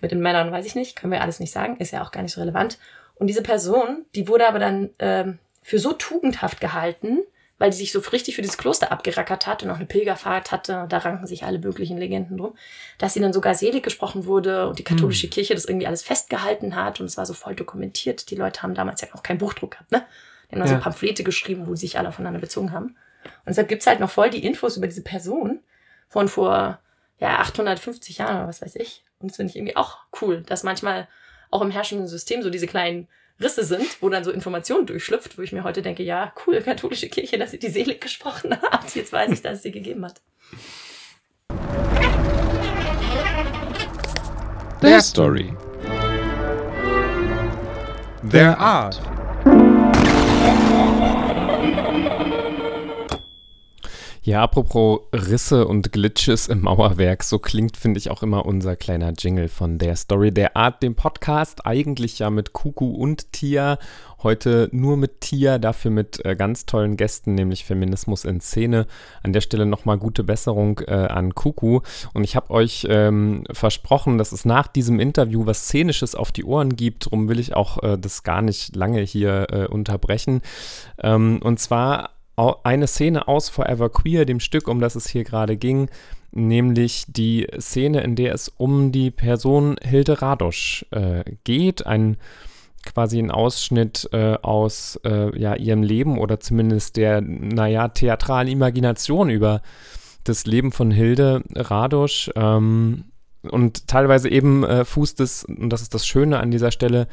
Mit den Männern weiß ich nicht, können wir alles nicht sagen, ist ja auch gar nicht so relevant. Und diese Person, die wurde aber dann ähm, für so tugendhaft gehalten, weil die sich so richtig für dieses Kloster abgerackert hat und auch eine Pilgerfahrt hatte, da ranken sich alle möglichen Legenden drum, dass sie dann sogar selig gesprochen wurde und die katholische Hm. Kirche das irgendwie alles festgehalten hat und es war so voll dokumentiert. Die Leute haben damals ja auch keinen Buchdruck gehabt, ne? Die haben Ja. so Pamphlete geschrieben, wo sich alle voneinander bezogen haben. Und deshalb gibt's halt noch voll die Infos über diese Person von vor ja, 850 Jahren oder was weiß ich. Und das finde ich irgendwie auch cool, dass manchmal auch im herrschenden System so diese kleinen Risse sind, wo dann so Informationen durchschlüpft, wo ich mir heute denke, ja, cool, katholische Kirche, dass sie die Seele gesprochen hat. Jetzt weiß ich, dass es sie gegeben hat. Their Story. Their art. Ja, apropos Risse und Glitches im Mauerwerk, so klingt, finde ich, auch immer unser kleiner Jingle von der Story der Art, dem Podcast. Eigentlich ja mit Kuku und Tia. Heute nur mit Tia, dafür mit äh, ganz tollen Gästen, nämlich Feminismus in Szene. An der Stelle nochmal gute Besserung äh, an Kuku. Und ich habe euch ähm, versprochen, dass es nach diesem Interview was Szenisches auf die Ohren gibt. Darum will ich auch äh, das gar nicht lange hier äh, unterbrechen. Ähm, und zwar eine Szene aus Forever Queer, dem Stück, um das es hier gerade ging, nämlich die Szene, in der es um die Person Hilde Radosch äh, geht, ein quasi ein Ausschnitt äh, aus äh, ja, ihrem Leben oder zumindest der, naja, theatralen Imagination über das Leben von Hilde Radosch. Ähm, und teilweise eben äh, fußt es, und das ist das Schöne an dieser Stelle,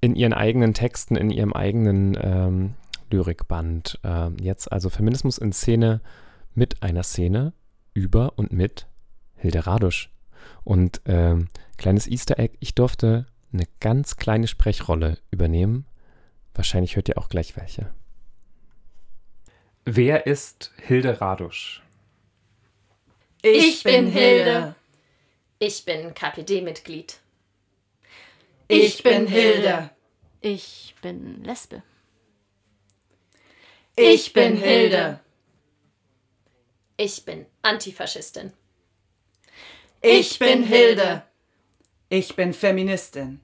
in ihren eigenen Texten, in ihrem eigenen ähm, Lyrikband. Äh, jetzt also Feminismus in Szene mit einer Szene über und mit Hilde Radusch. Und äh, kleines Easter Egg, ich durfte eine ganz kleine Sprechrolle übernehmen. Wahrscheinlich hört ihr auch gleich welche. Wer ist Hilde Radusch? Ich bin Hilde. Ich bin KPD-Mitglied. Ich bin Hilde. Ich bin Lesbe. Ich bin Hilde. Ich bin Antifaschistin. Ich bin Hilde. Ich bin Feministin.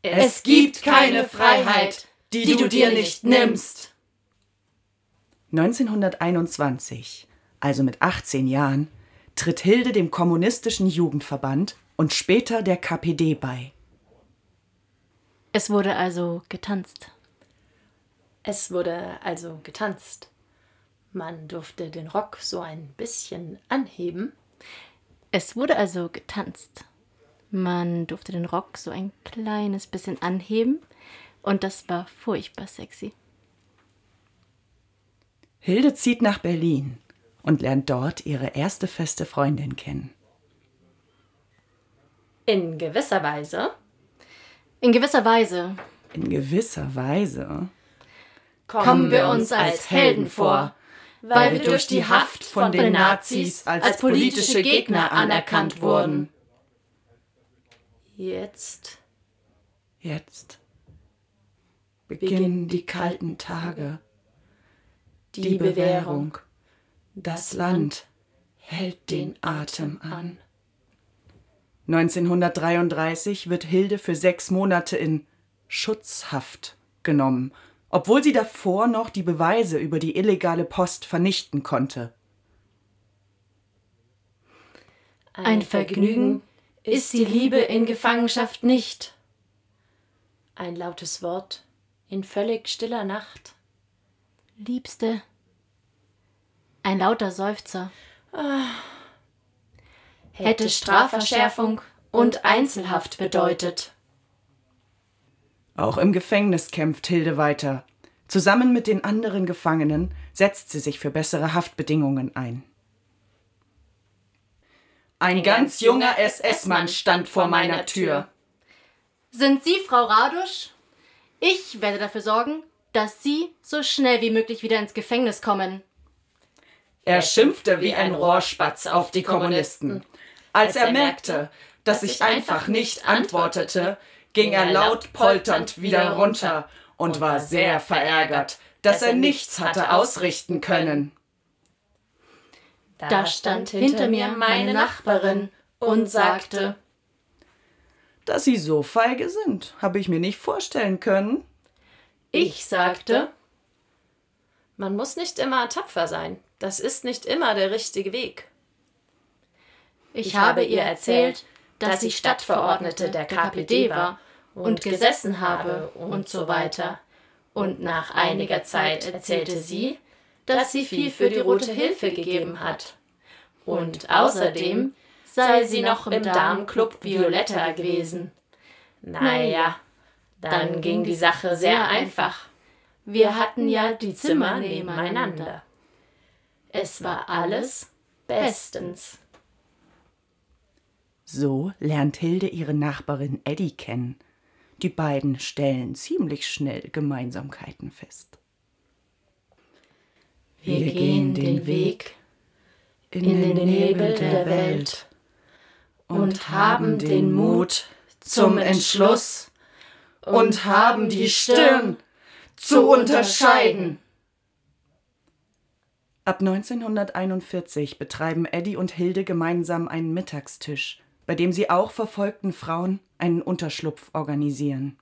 Es gibt keine Freiheit, die du dir nicht nimmst. 1921, also mit 18 Jahren, tritt Hilde dem kommunistischen Jugendverband und später der KPD bei. Es wurde also getanzt. Es wurde also getanzt. Man durfte den Rock so ein bisschen anheben. Es wurde also getanzt. Man durfte den Rock so ein kleines bisschen anheben und das war furchtbar sexy. Hilde zieht nach Berlin und lernt dort ihre erste feste Freundin kennen. In gewisser Weise. In gewisser Weise. In gewisser Weise kommen wir uns als Helden vor, weil wir durch die Haft von den Nazis als politische Gegner anerkannt wurden. Jetzt. Jetzt beginnen die kalten Tage. Die Bewährung. Das Land hält den Atem an. 1933 wird Hilde für sechs Monate in Schutzhaft genommen obwohl sie davor noch die Beweise über die illegale Post vernichten konnte. Ein Vergnügen ist die Liebe in Gefangenschaft nicht. Ein lautes Wort in völlig stiller Nacht. Liebste. Ein lauter Seufzer. Ah. Hätte Strafverschärfung und Einzelhaft bedeutet. Auch im Gefängnis kämpft Hilde weiter. Zusammen mit den anderen Gefangenen setzt sie sich für bessere Haftbedingungen ein. Ein ganz junger SS-Mann stand vor meiner Tür. Sind Sie Frau Radusch? Ich werde dafür sorgen, dass Sie so schnell wie möglich wieder ins Gefängnis kommen. Er schimpfte wie ein Rohrspatz auf die Kommunisten. Als er merkte, dass ich einfach nicht antwortete, ging er laut polternd wieder runter und war sehr verärgert, dass er nichts hatte ausrichten können. Da stand hinter mir meine Nachbarin und sagte, dass Sie so feige sind, habe ich mir nicht vorstellen können. Ich sagte, man muss nicht immer tapfer sein. Das ist nicht immer der richtige Weg. Ich habe ihr erzählt, dass ich Stadtverordnete der KPD war und gesessen habe und so weiter. Und nach einiger Zeit erzählte sie, dass sie viel für die Rote Hilfe gegeben hat. Und außerdem sei sie noch im Damenclub Violetta gewesen. Naja, dann ging die Sache sehr einfach. Wir hatten ja die Zimmer nebeneinander. Es war alles bestens. So lernt Hilde ihre Nachbarin Eddie kennen. Die beiden stellen ziemlich schnell Gemeinsamkeiten fest. Wir gehen den Weg in den Nebel der Welt und haben den Mut zum Entschluss und haben die Stirn zu unterscheiden. Ab 1941 betreiben Eddie und Hilde gemeinsam einen Mittagstisch, bei dem sie auch verfolgten Frauen einen Unterschlupf organisieren.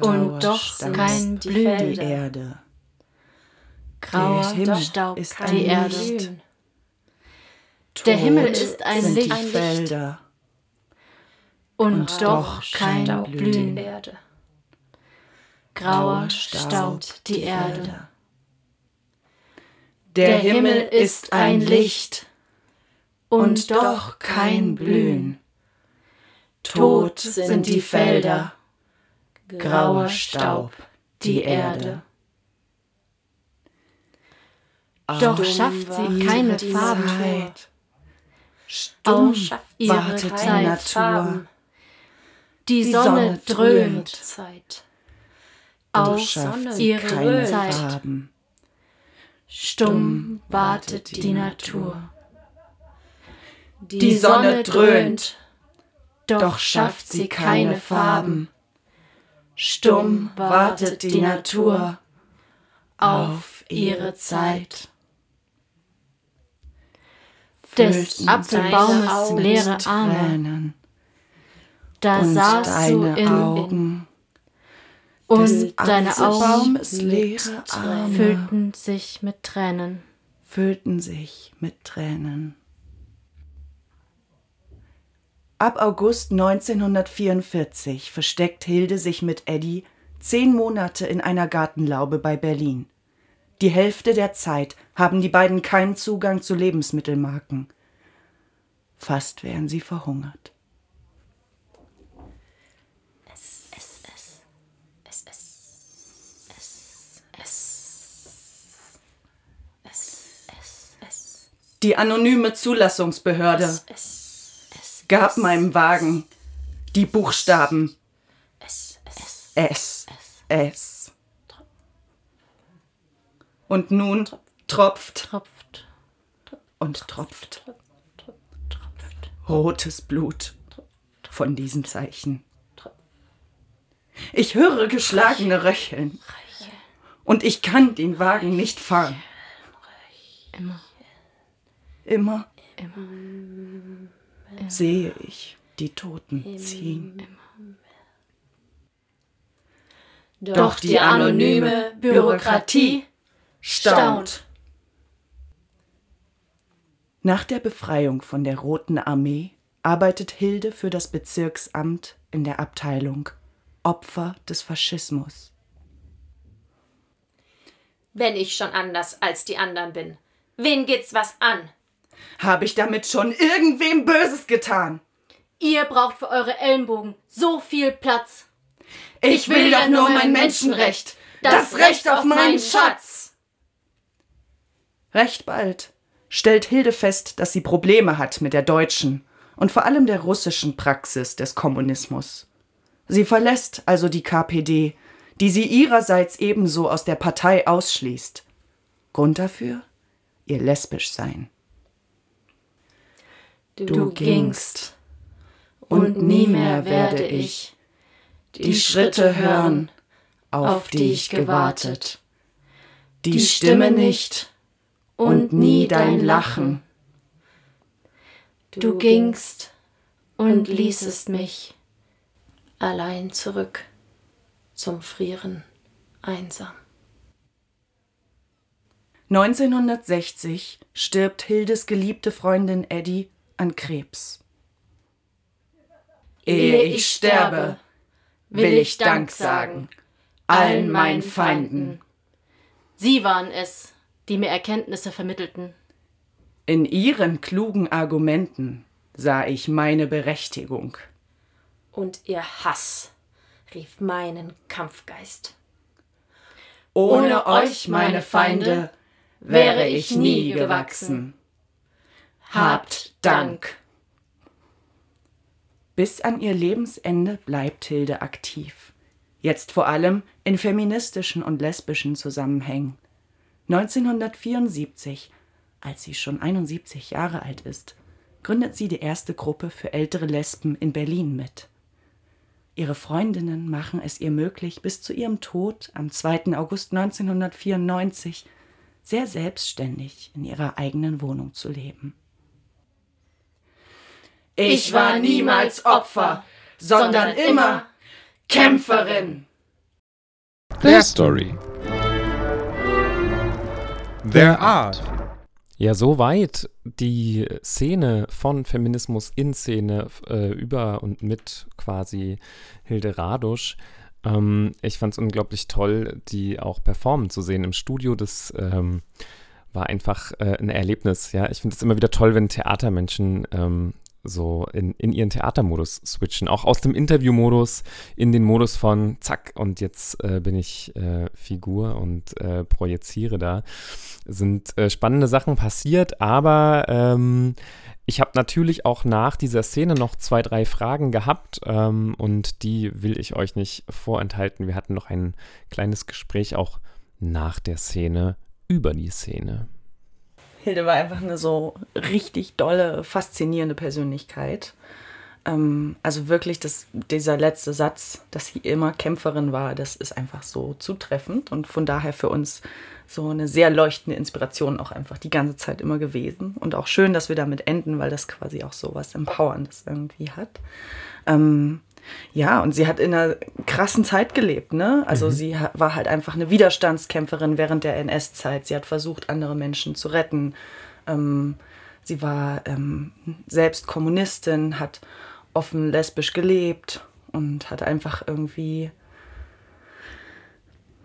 Und doch kein die Blühen. Die. Erde. Grauer Der Himmel Staub, ist die ein Erde. Licht. Der Himmel ist ein Licht. die Felder. Und, und doch doch kein Staub Blühen. die Erde. Grauer Staub die Erde. Der Himmel ist ein Licht Und doch kein Blühen. Tot sind die Felder, grauer Staub die Erde. Doch schafft sie keine Farben. Ihre wartet die. Natur. Die Sonne dröhnt Zeit. auf schafft ihre keine Zeit. Farben. Stumm wartet die Natur. Die Sonne dröhnt, Doch, schafft sie keine Farben. Stumm Wartet die Natur auf ihre Zeit. Des Apfelbaumes leere Arme, Tränen da und saßt du deine in Augen. und deine Augen Apfelbaumes leere Arme füllten sich mit Tränen. füllten sich mit Tränen. Ab August 1944 versteckt Hilde sich mit Eddie zehn Monate in einer Gartenlaube bei Berlin. Die Hälfte der Zeit haben die beiden keinen Zugang zu Lebensmittelmarken. Fast wären sie verhungert. Die anonyme Zulassungsbehörde gab meinem Wagen die Buchstaben S, S. Und nun tropft Tropft, und tropft rotes Blut von diesen Zeichen. Ich höre geschlagene Röcheln. Und ich kann den Wagen nicht fahren. immer. Immer, sehe ich die Toten ziehen. Doch die anonyme Bürokratie staunt. Nach der Befreiung von der Roten Armee arbeitet Hilde für das Bezirksamt in der Abteilung Opfer des Faschismus. Wenn ich schon anders als die anderen bin, wen geht's was an? Habe ich damit schon irgendwem Böses getan? Ihr braucht für eure Ellenbogen so viel Platz. Ich will doch nur mein Menschenrecht, das Recht auf meinen Schatz. Recht bald stellt Hilde fest, dass sie Probleme hat mit der deutschen und vor allem der russischen Praxis des Kommunismus. Sie verlässt also die KPD, die sie ihrerseits ebenso aus der Partei ausschließt. Grund dafür? Ihr lesbisch sein. Du gingst, und nie mehr werde ich die Schritte hören, auf die ich gewartet, die Stimme nicht und nie dein Lachen. Du gingst und ließest mich. Allein zurück zum Frieren einsam. 1960 stirbt Hildes geliebte Freundin Eddie an Krebs. Ehe ich sterbe, will ich Dank sagen allen meinen Feinden. Sie waren es, die mir Erkenntnisse vermittelten. In ihren klugen Argumenten sah ich meine Berechtigung. Und ihr Hass rief meinen Kampfgeist. Ohne euch, meine Feinde, wäre ich nie gewachsen. Habt Dank. Bis an ihr Lebensende bleibt Hilde aktiv. Jetzt vor allem in feministischen und lesbischen Zusammenhängen. 1974, als sie schon 71 Jahre alt ist, gründet sie die erste Gruppe für ältere Lesben in Berlin mit. Ihre Freundinnen machen es ihr möglich, bis zu ihrem Tod am 2. August 1994 sehr selbstständig in ihrer eigenen Wohnung zu leben. Ich war niemals Opfer, sondern immer Kämpferin. Their Story. Their art. Ja, soweit die Szene von Feminismus in Szene äh, über und mit quasi Hilde Radusch. Ähm, ich fand es unglaublich toll, die auch performen zu sehen im Studio. Das ähm, war einfach äh, ein Erlebnis. Ja, ich finde es immer wieder toll, wenn Theatermenschen ähm, so in, in ihren Theatermodus switchen. Auch aus dem Interviewmodus in den Modus von zack und jetzt äh, bin ich äh, Figur und äh, projiziere da. Sind äh, spannende Sachen passiert, aber ähm, ich habe natürlich auch nach dieser Szene noch zwei, drei Fragen gehabt ähm, und die will ich euch nicht vorenthalten. Wir hatten noch ein kleines Gespräch auch nach der Szene über die Szene. Hilde war einfach eine so richtig dolle, faszinierende Persönlichkeit. Ähm, also wirklich, das, dieser letzte Satz, dass sie immer Kämpferin war, das ist einfach so zutreffend und von daher für uns so eine sehr leuchtende Inspiration auch einfach die ganze Zeit immer gewesen. Und auch schön, dass wir damit enden, weil das quasi auch so was Empowerndes irgendwie hat. Ähm, ja, und sie hat in einer krassen Zeit gelebt, ne? Also mhm. sie war halt einfach eine Widerstandskämpferin während der NS-Zeit. Sie hat versucht, andere Menschen zu retten. Ähm, sie war ähm, selbst Kommunistin, hat offen lesbisch gelebt und hat einfach irgendwie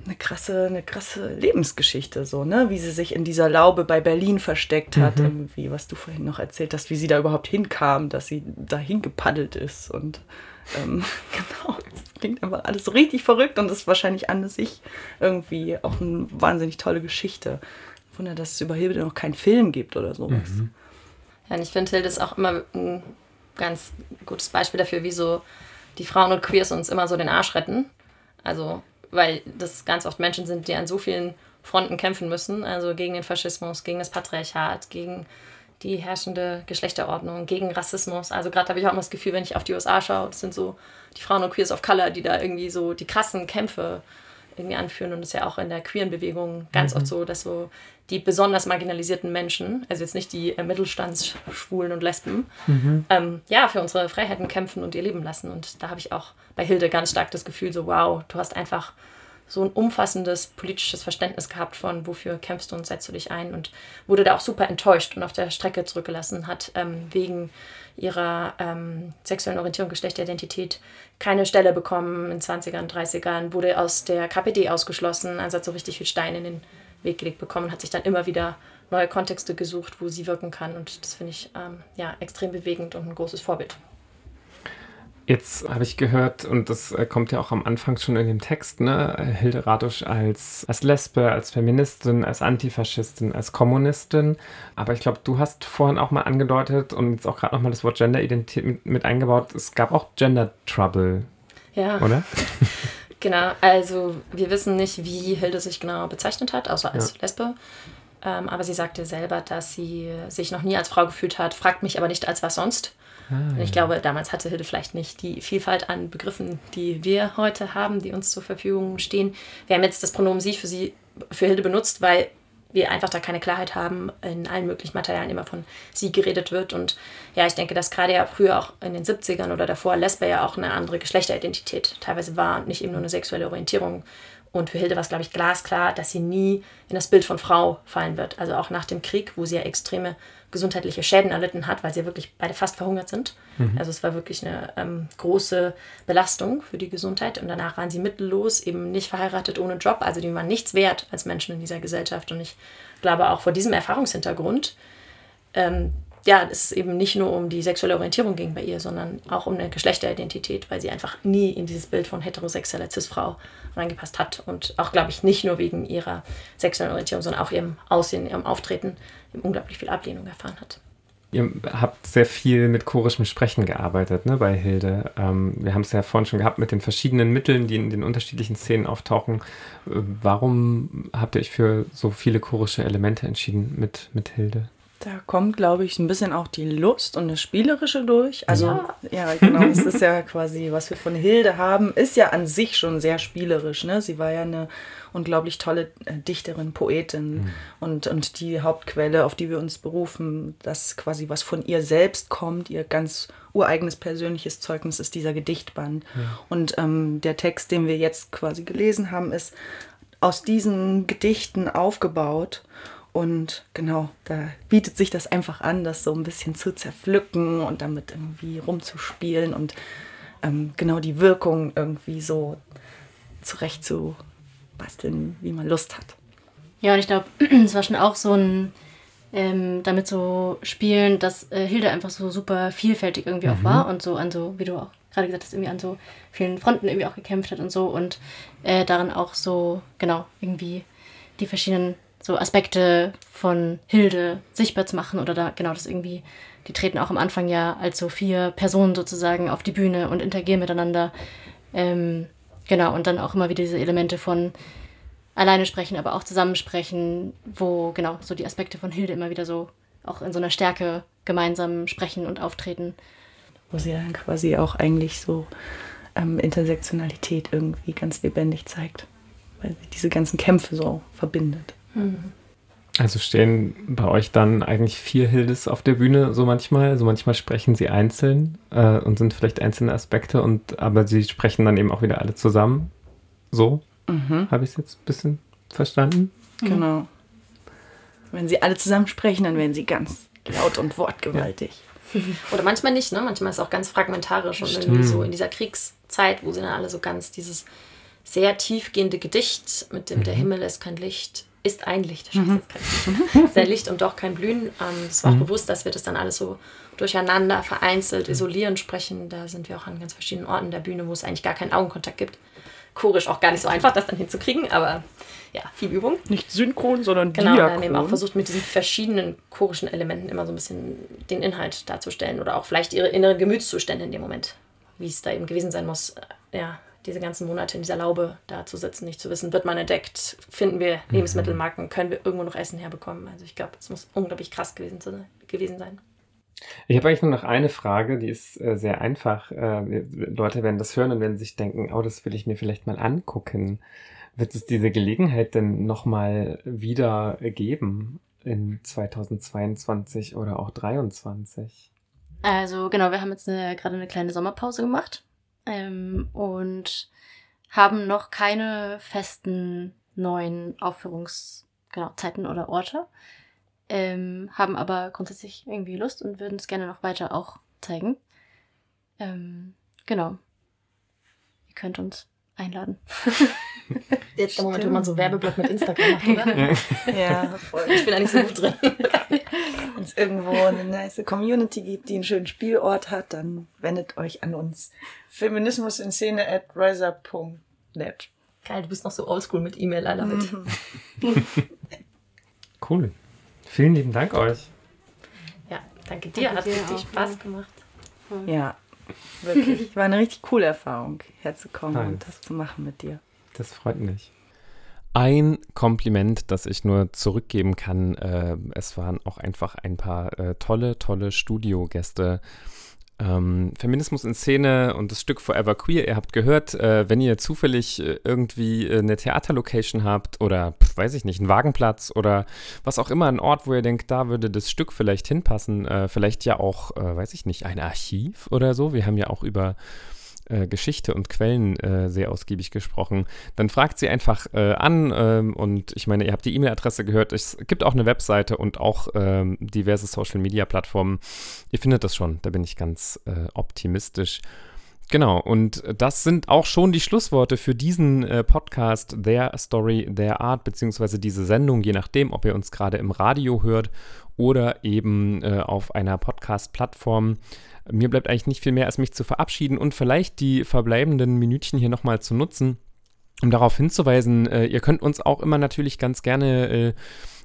eine krasse, eine krasse Lebensgeschichte, so, ne? Wie sie sich in dieser Laube bei Berlin versteckt hat, mhm. irgendwie, was du vorhin noch erzählt hast, wie sie da überhaupt hinkam, dass sie dahin gepaddelt ist und ähm, genau, das klingt einfach alles so richtig verrückt und ist wahrscheinlich an sich irgendwie auch eine wahnsinnig tolle Geschichte. Wunder, dass es über Hilde noch keinen Film gibt oder sowas. Mhm. Ja, und ich finde, Hilde ist auch immer ein ganz gutes Beispiel dafür, wie so die Frauen und Queers uns immer so den Arsch retten. Also, weil das ganz oft Menschen sind, die an so vielen Fronten kämpfen müssen. Also gegen den Faschismus, gegen das Patriarchat, gegen die herrschende Geschlechterordnung, gegen Rassismus. Also gerade habe ich auch immer das Gefühl, wenn ich auf die USA schaue, das sind so die Frauen und Queers of Color, die da irgendwie so die krassen Kämpfe irgendwie anführen. Und das ist ja auch in der queeren Bewegung ganz mhm. oft so, dass so die besonders marginalisierten Menschen, also jetzt nicht die äh, Mittelstandsschwulen und Lesben, mhm. ähm, ja, für unsere Freiheiten kämpfen und ihr Leben lassen. Und da habe ich auch bei Hilde ganz stark das Gefühl, so wow, du hast einfach so ein umfassendes politisches Verständnis gehabt von, wofür kämpfst du und setzt du dich ein und wurde da auch super enttäuscht und auf der Strecke zurückgelassen, hat ähm, wegen ihrer ähm, sexuellen Orientierung, Geschlechteridentität keine Stelle bekommen in den 20ern, 30ern, wurde aus der KPD ausgeschlossen, also hat so richtig viel Stein in den Weg gelegt bekommen, hat sich dann immer wieder neue Kontexte gesucht, wo sie wirken kann und das finde ich ähm, ja extrem bewegend und ein großes Vorbild. Jetzt habe ich gehört, und das äh, kommt ja auch am Anfang schon in dem Text, ne, Hilde Radusch als, als Lesbe, als Feministin, als Antifaschistin, als Kommunistin. Aber ich glaube, du hast vorhin auch mal angedeutet und jetzt auch gerade nochmal das Wort Gender-Identität mit, mit, eingebaut. Es gab auch Gender Trouble. Ja. Oder? genau, also wir wissen nicht, wie Hilde sich genau bezeichnet hat, außer als ja. Lesbe. Ähm, aber sie sagte selber, dass sie sich noch nie als Frau gefühlt hat, fragt mich aber nicht als was sonst. Ah, ich glaube, damals hatte Hilde vielleicht nicht die Vielfalt an Begriffen, die wir heute haben, die uns zur Verfügung stehen. Wir haben jetzt das Pronomen sie für sie für Hilde benutzt, weil wir einfach da keine Klarheit haben, in allen möglichen Materialien immer von sie geredet wird. Und ja, ich denke, dass gerade ja früher auch in den 70ern oder davor Lesbe ja auch eine andere Geschlechteridentität teilweise war und nicht eben nur eine sexuelle Orientierung. Und für Hilde war es, glaube ich, glasklar, dass sie nie in das Bild von Frau fallen wird. Also auch nach dem Krieg, wo sie ja extreme gesundheitliche Schäden erlitten hat, weil sie wirklich beide fast verhungert sind. Mhm. Also es war wirklich eine ähm, große Belastung für die Gesundheit. Und danach waren sie mittellos, eben nicht verheiratet, ohne Job. Also die waren nichts wert als Menschen in dieser Gesellschaft. Und ich glaube auch vor diesem Erfahrungshintergrund, ähm, ja, es eben nicht nur um die sexuelle Orientierung ging bei ihr, sondern auch um eine Geschlechteridentität, weil sie einfach nie in dieses Bild von heterosexueller Cis-Frau reingepasst hat. Und auch, glaube ich, nicht nur wegen ihrer sexuellen Orientierung, sondern auch ihrem Aussehen, ihrem Auftreten unglaublich viel Ablehnung erfahren hat. Ihr habt sehr viel mit chorischem Sprechen gearbeitet, ne, bei Hilde. Ähm, wir haben es ja vorhin schon gehabt mit den verschiedenen Mitteln, die in den unterschiedlichen Szenen auftauchen. Äh, warum habt ihr euch für so viele chorische Elemente entschieden mit, mit Hilde? Da kommt, glaube ich, ein bisschen auch die Lust und das Spielerische durch. Also, ja, ja genau. Es ist ja quasi, was wir von Hilde haben, ist ja an sich schon sehr spielerisch. Ne? Sie war ja eine unglaublich tolle äh, Dichterin, Poetin mhm. und, und die Hauptquelle, auf die wir uns berufen, das quasi was von ihr selbst kommt, ihr ganz ureigenes persönliches Zeugnis ist dieser Gedichtband. Ja. Und ähm, der Text, den wir jetzt quasi gelesen haben, ist aus diesen Gedichten aufgebaut. Und genau, da bietet sich das einfach an, das so ein bisschen zu zerpflücken und damit irgendwie rumzuspielen und ähm, genau die Wirkung irgendwie so zurecht zu basteln, wie man Lust hat. Ja, und ich glaube, es war schon auch so ein ähm, damit so spielen, dass äh, Hilde einfach so super vielfältig irgendwie mhm. auch war und so an so, wie du auch gerade gesagt hast, irgendwie an so vielen Fronten irgendwie auch gekämpft hat und so und äh, darin auch so, genau, irgendwie die verschiedenen so Aspekte von Hilde sichtbar zu machen oder da genau das irgendwie, die treten auch am Anfang ja als so vier Personen sozusagen auf die Bühne und interagieren miteinander. Ähm, genau, und dann auch immer wieder diese Elemente von alleine sprechen, aber auch zusammensprechen, wo genau so die Aspekte von Hilde immer wieder so auch in so einer Stärke gemeinsam sprechen und auftreten. Wo sie dann quasi auch eigentlich so ähm, Intersektionalität irgendwie ganz lebendig zeigt, weil sie diese ganzen Kämpfe so verbindet. Also stehen bei euch dann eigentlich vier Hildes auf der Bühne so manchmal. Also manchmal sprechen sie einzeln äh, und sind vielleicht einzelne Aspekte und aber sie sprechen dann eben auch wieder alle zusammen. So mhm. habe ich es jetzt ein bisschen verstanden. Genau. Wenn sie alle zusammen sprechen, dann werden sie ganz laut und wortgewaltig. Ja. Oder manchmal nicht, ne? Manchmal ist es auch ganz fragmentarisch und Stimmt. irgendwie so in dieser Kriegszeit, wo sie dann alle so ganz dieses sehr tiefgehende Gedicht mit dem mhm. Der Himmel ist kein Licht ist ein Licht. Mhm. Sehr Licht und doch kein Blühen. Ähm, es war auch mhm. bewusst, dass wir das dann alles so durcheinander, vereinzelt, mhm. isolierend sprechen. Da sind wir auch an ganz verschiedenen Orten der Bühne, wo es eigentlich gar keinen Augenkontakt gibt. Chorisch auch gar nicht so einfach, das dann hinzukriegen, aber ja, viel Übung. Nicht synchron, sondern genau, diachron. Genau, dann eben auch versucht, mit diesen verschiedenen chorischen Elementen immer so ein bisschen den Inhalt darzustellen oder auch vielleicht ihre inneren Gemütszustände in dem Moment, wie es da eben gewesen sein muss. Ja, diese ganzen Monate in dieser Laube da zu sitzen, nicht zu wissen, wird man entdeckt, finden wir mhm. Lebensmittelmarken, können wir irgendwo noch Essen herbekommen. Also ich glaube, es muss unglaublich krass gewesen, zu, gewesen sein. Ich habe eigentlich nur noch eine Frage, die ist äh, sehr einfach. Äh, Leute werden das hören und werden sich denken, oh, das will ich mir vielleicht mal angucken. Wird es diese Gelegenheit denn nochmal wieder geben in 2022 oder auch 2023? Also genau, wir haben jetzt gerade eine kleine Sommerpause gemacht ähm, und haben noch keine festen neuen Aufführungszeiten genau, oder Orte. Ähm, haben aber grundsätzlich irgendwie Lust und würden es gerne noch weiter auch zeigen. Ähm, genau. Ihr könnt uns einladen. Jetzt der Moment, wo man so Werbeblock mit Instagram macht, oder? ja, voll. Ich bin nicht so gut drin. Es irgendwo eine nice Community gibt, die einen schönen Spielort hat, dann wendet euch an uns. Feminismus in Szene at riser.net. Geil, du bist noch so oldschool mit E-Mail, I love it. Mhm. cool. Vielen lieben Dank euch. Ja, danke dir. Danke Hat dir richtig Spaß gemacht. Ja, wirklich. War eine richtig coole Erfahrung, herzukommen nice. und das zu machen mit dir. Das freut mich. Ein Kompliment, das ich nur zurückgeben kann. Äh, es waren auch einfach ein paar äh, tolle, tolle Studiogäste ähm, Feminismus in Szene und das Stück Forever Queer, ihr habt gehört, äh, wenn ihr zufällig äh, irgendwie eine Theaterlocation habt oder, pf, weiß ich nicht, einen Wagenplatz oder was auch immer, ein Ort, wo ihr denkt, da würde das Stück vielleicht hinpassen, vielleicht ja auch, weiß ich nicht, ein Archiv oder so. Wir haben ja auch über äh, Geschichte und Quellen äh, sehr ausgiebig gesprochen, dann fragt sie einfach äh, an ähm, und ich meine, ihr habt die E-Mail-Adresse gehört, es gibt auch eine Webseite und auch ähm, diverse Social-Media-Plattformen. Ihr findet das schon, da bin ich ganz äh, optimistisch. Genau, und das sind auch schon die Schlussworte für diesen äh, Podcast Their Story, Their Art, beziehungsweise diese Sendung, je nachdem, ob ihr uns gerade im Radio hört oder eben äh, auf einer Podcast-Plattform. Mir bleibt eigentlich nicht viel mehr, als mich zu verabschieden und vielleicht die verbleibenden Minütchen hier nochmal zu nutzen, um darauf hinzuweisen, äh, ihr könnt uns auch immer natürlich ganz gerne äh,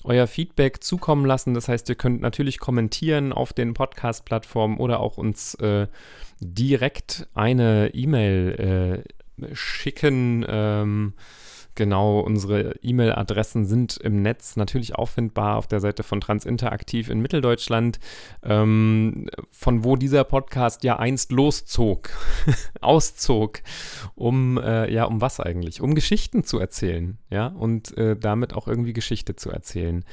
euer Feedback zukommen lassen. Das heißt, ihr könnt natürlich kommentieren auf den Podcast-Plattformen oder auch uns äh, direkt eine E-Mail äh, schicken. Ähm, Genau, unsere E-Mail-Adressen sind im Netz natürlich auffindbar auf der Seite von Transinteraktiv in Mitteldeutschland, ähm, von wo dieser Podcast ja einst loszog, auszog, um, äh, ja, um was eigentlich? Um Geschichten zu erzählen, ja, und äh, damit auch irgendwie Geschichte zu erzählen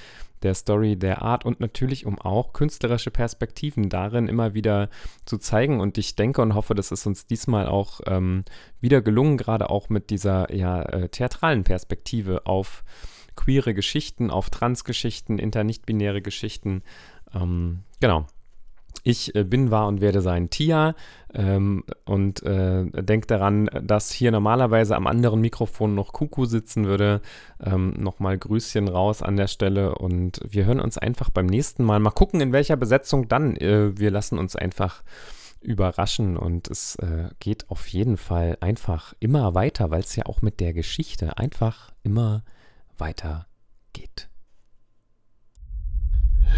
der Story, der Art und natürlich um auch künstlerische Perspektiven darin immer wieder zu zeigen. Und ich denke und hoffe, das ist uns diesmal auch ähm, wieder gelungen, gerade auch mit dieser ja, äh, theatralen Perspektive auf queere Geschichten, auf Transgeschichten, inter-nicht-binäre Geschichten. Ähm, genau. Ich äh, bin, war und werde sein Tia ähm, und äh, denke daran, dass hier normalerweise am anderen Mikrofon noch Kuku sitzen würde. Ähm, Nochmal Grüßchen raus an der Stelle und wir hören uns einfach beim nächsten Mal. Mal gucken, in welcher Besetzung dann. Äh, wir lassen uns einfach überraschen und es äh, geht auf jeden Fall einfach immer weiter, weil es ja auch mit der Geschichte einfach immer weiter geht.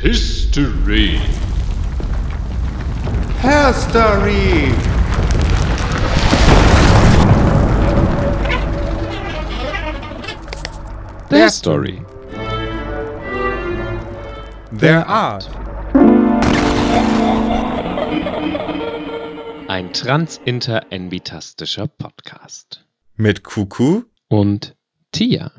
History. Hair Story. Their story. Their art. Ein transinter-envitastischer Podcast. Mit Kuku Und Tia.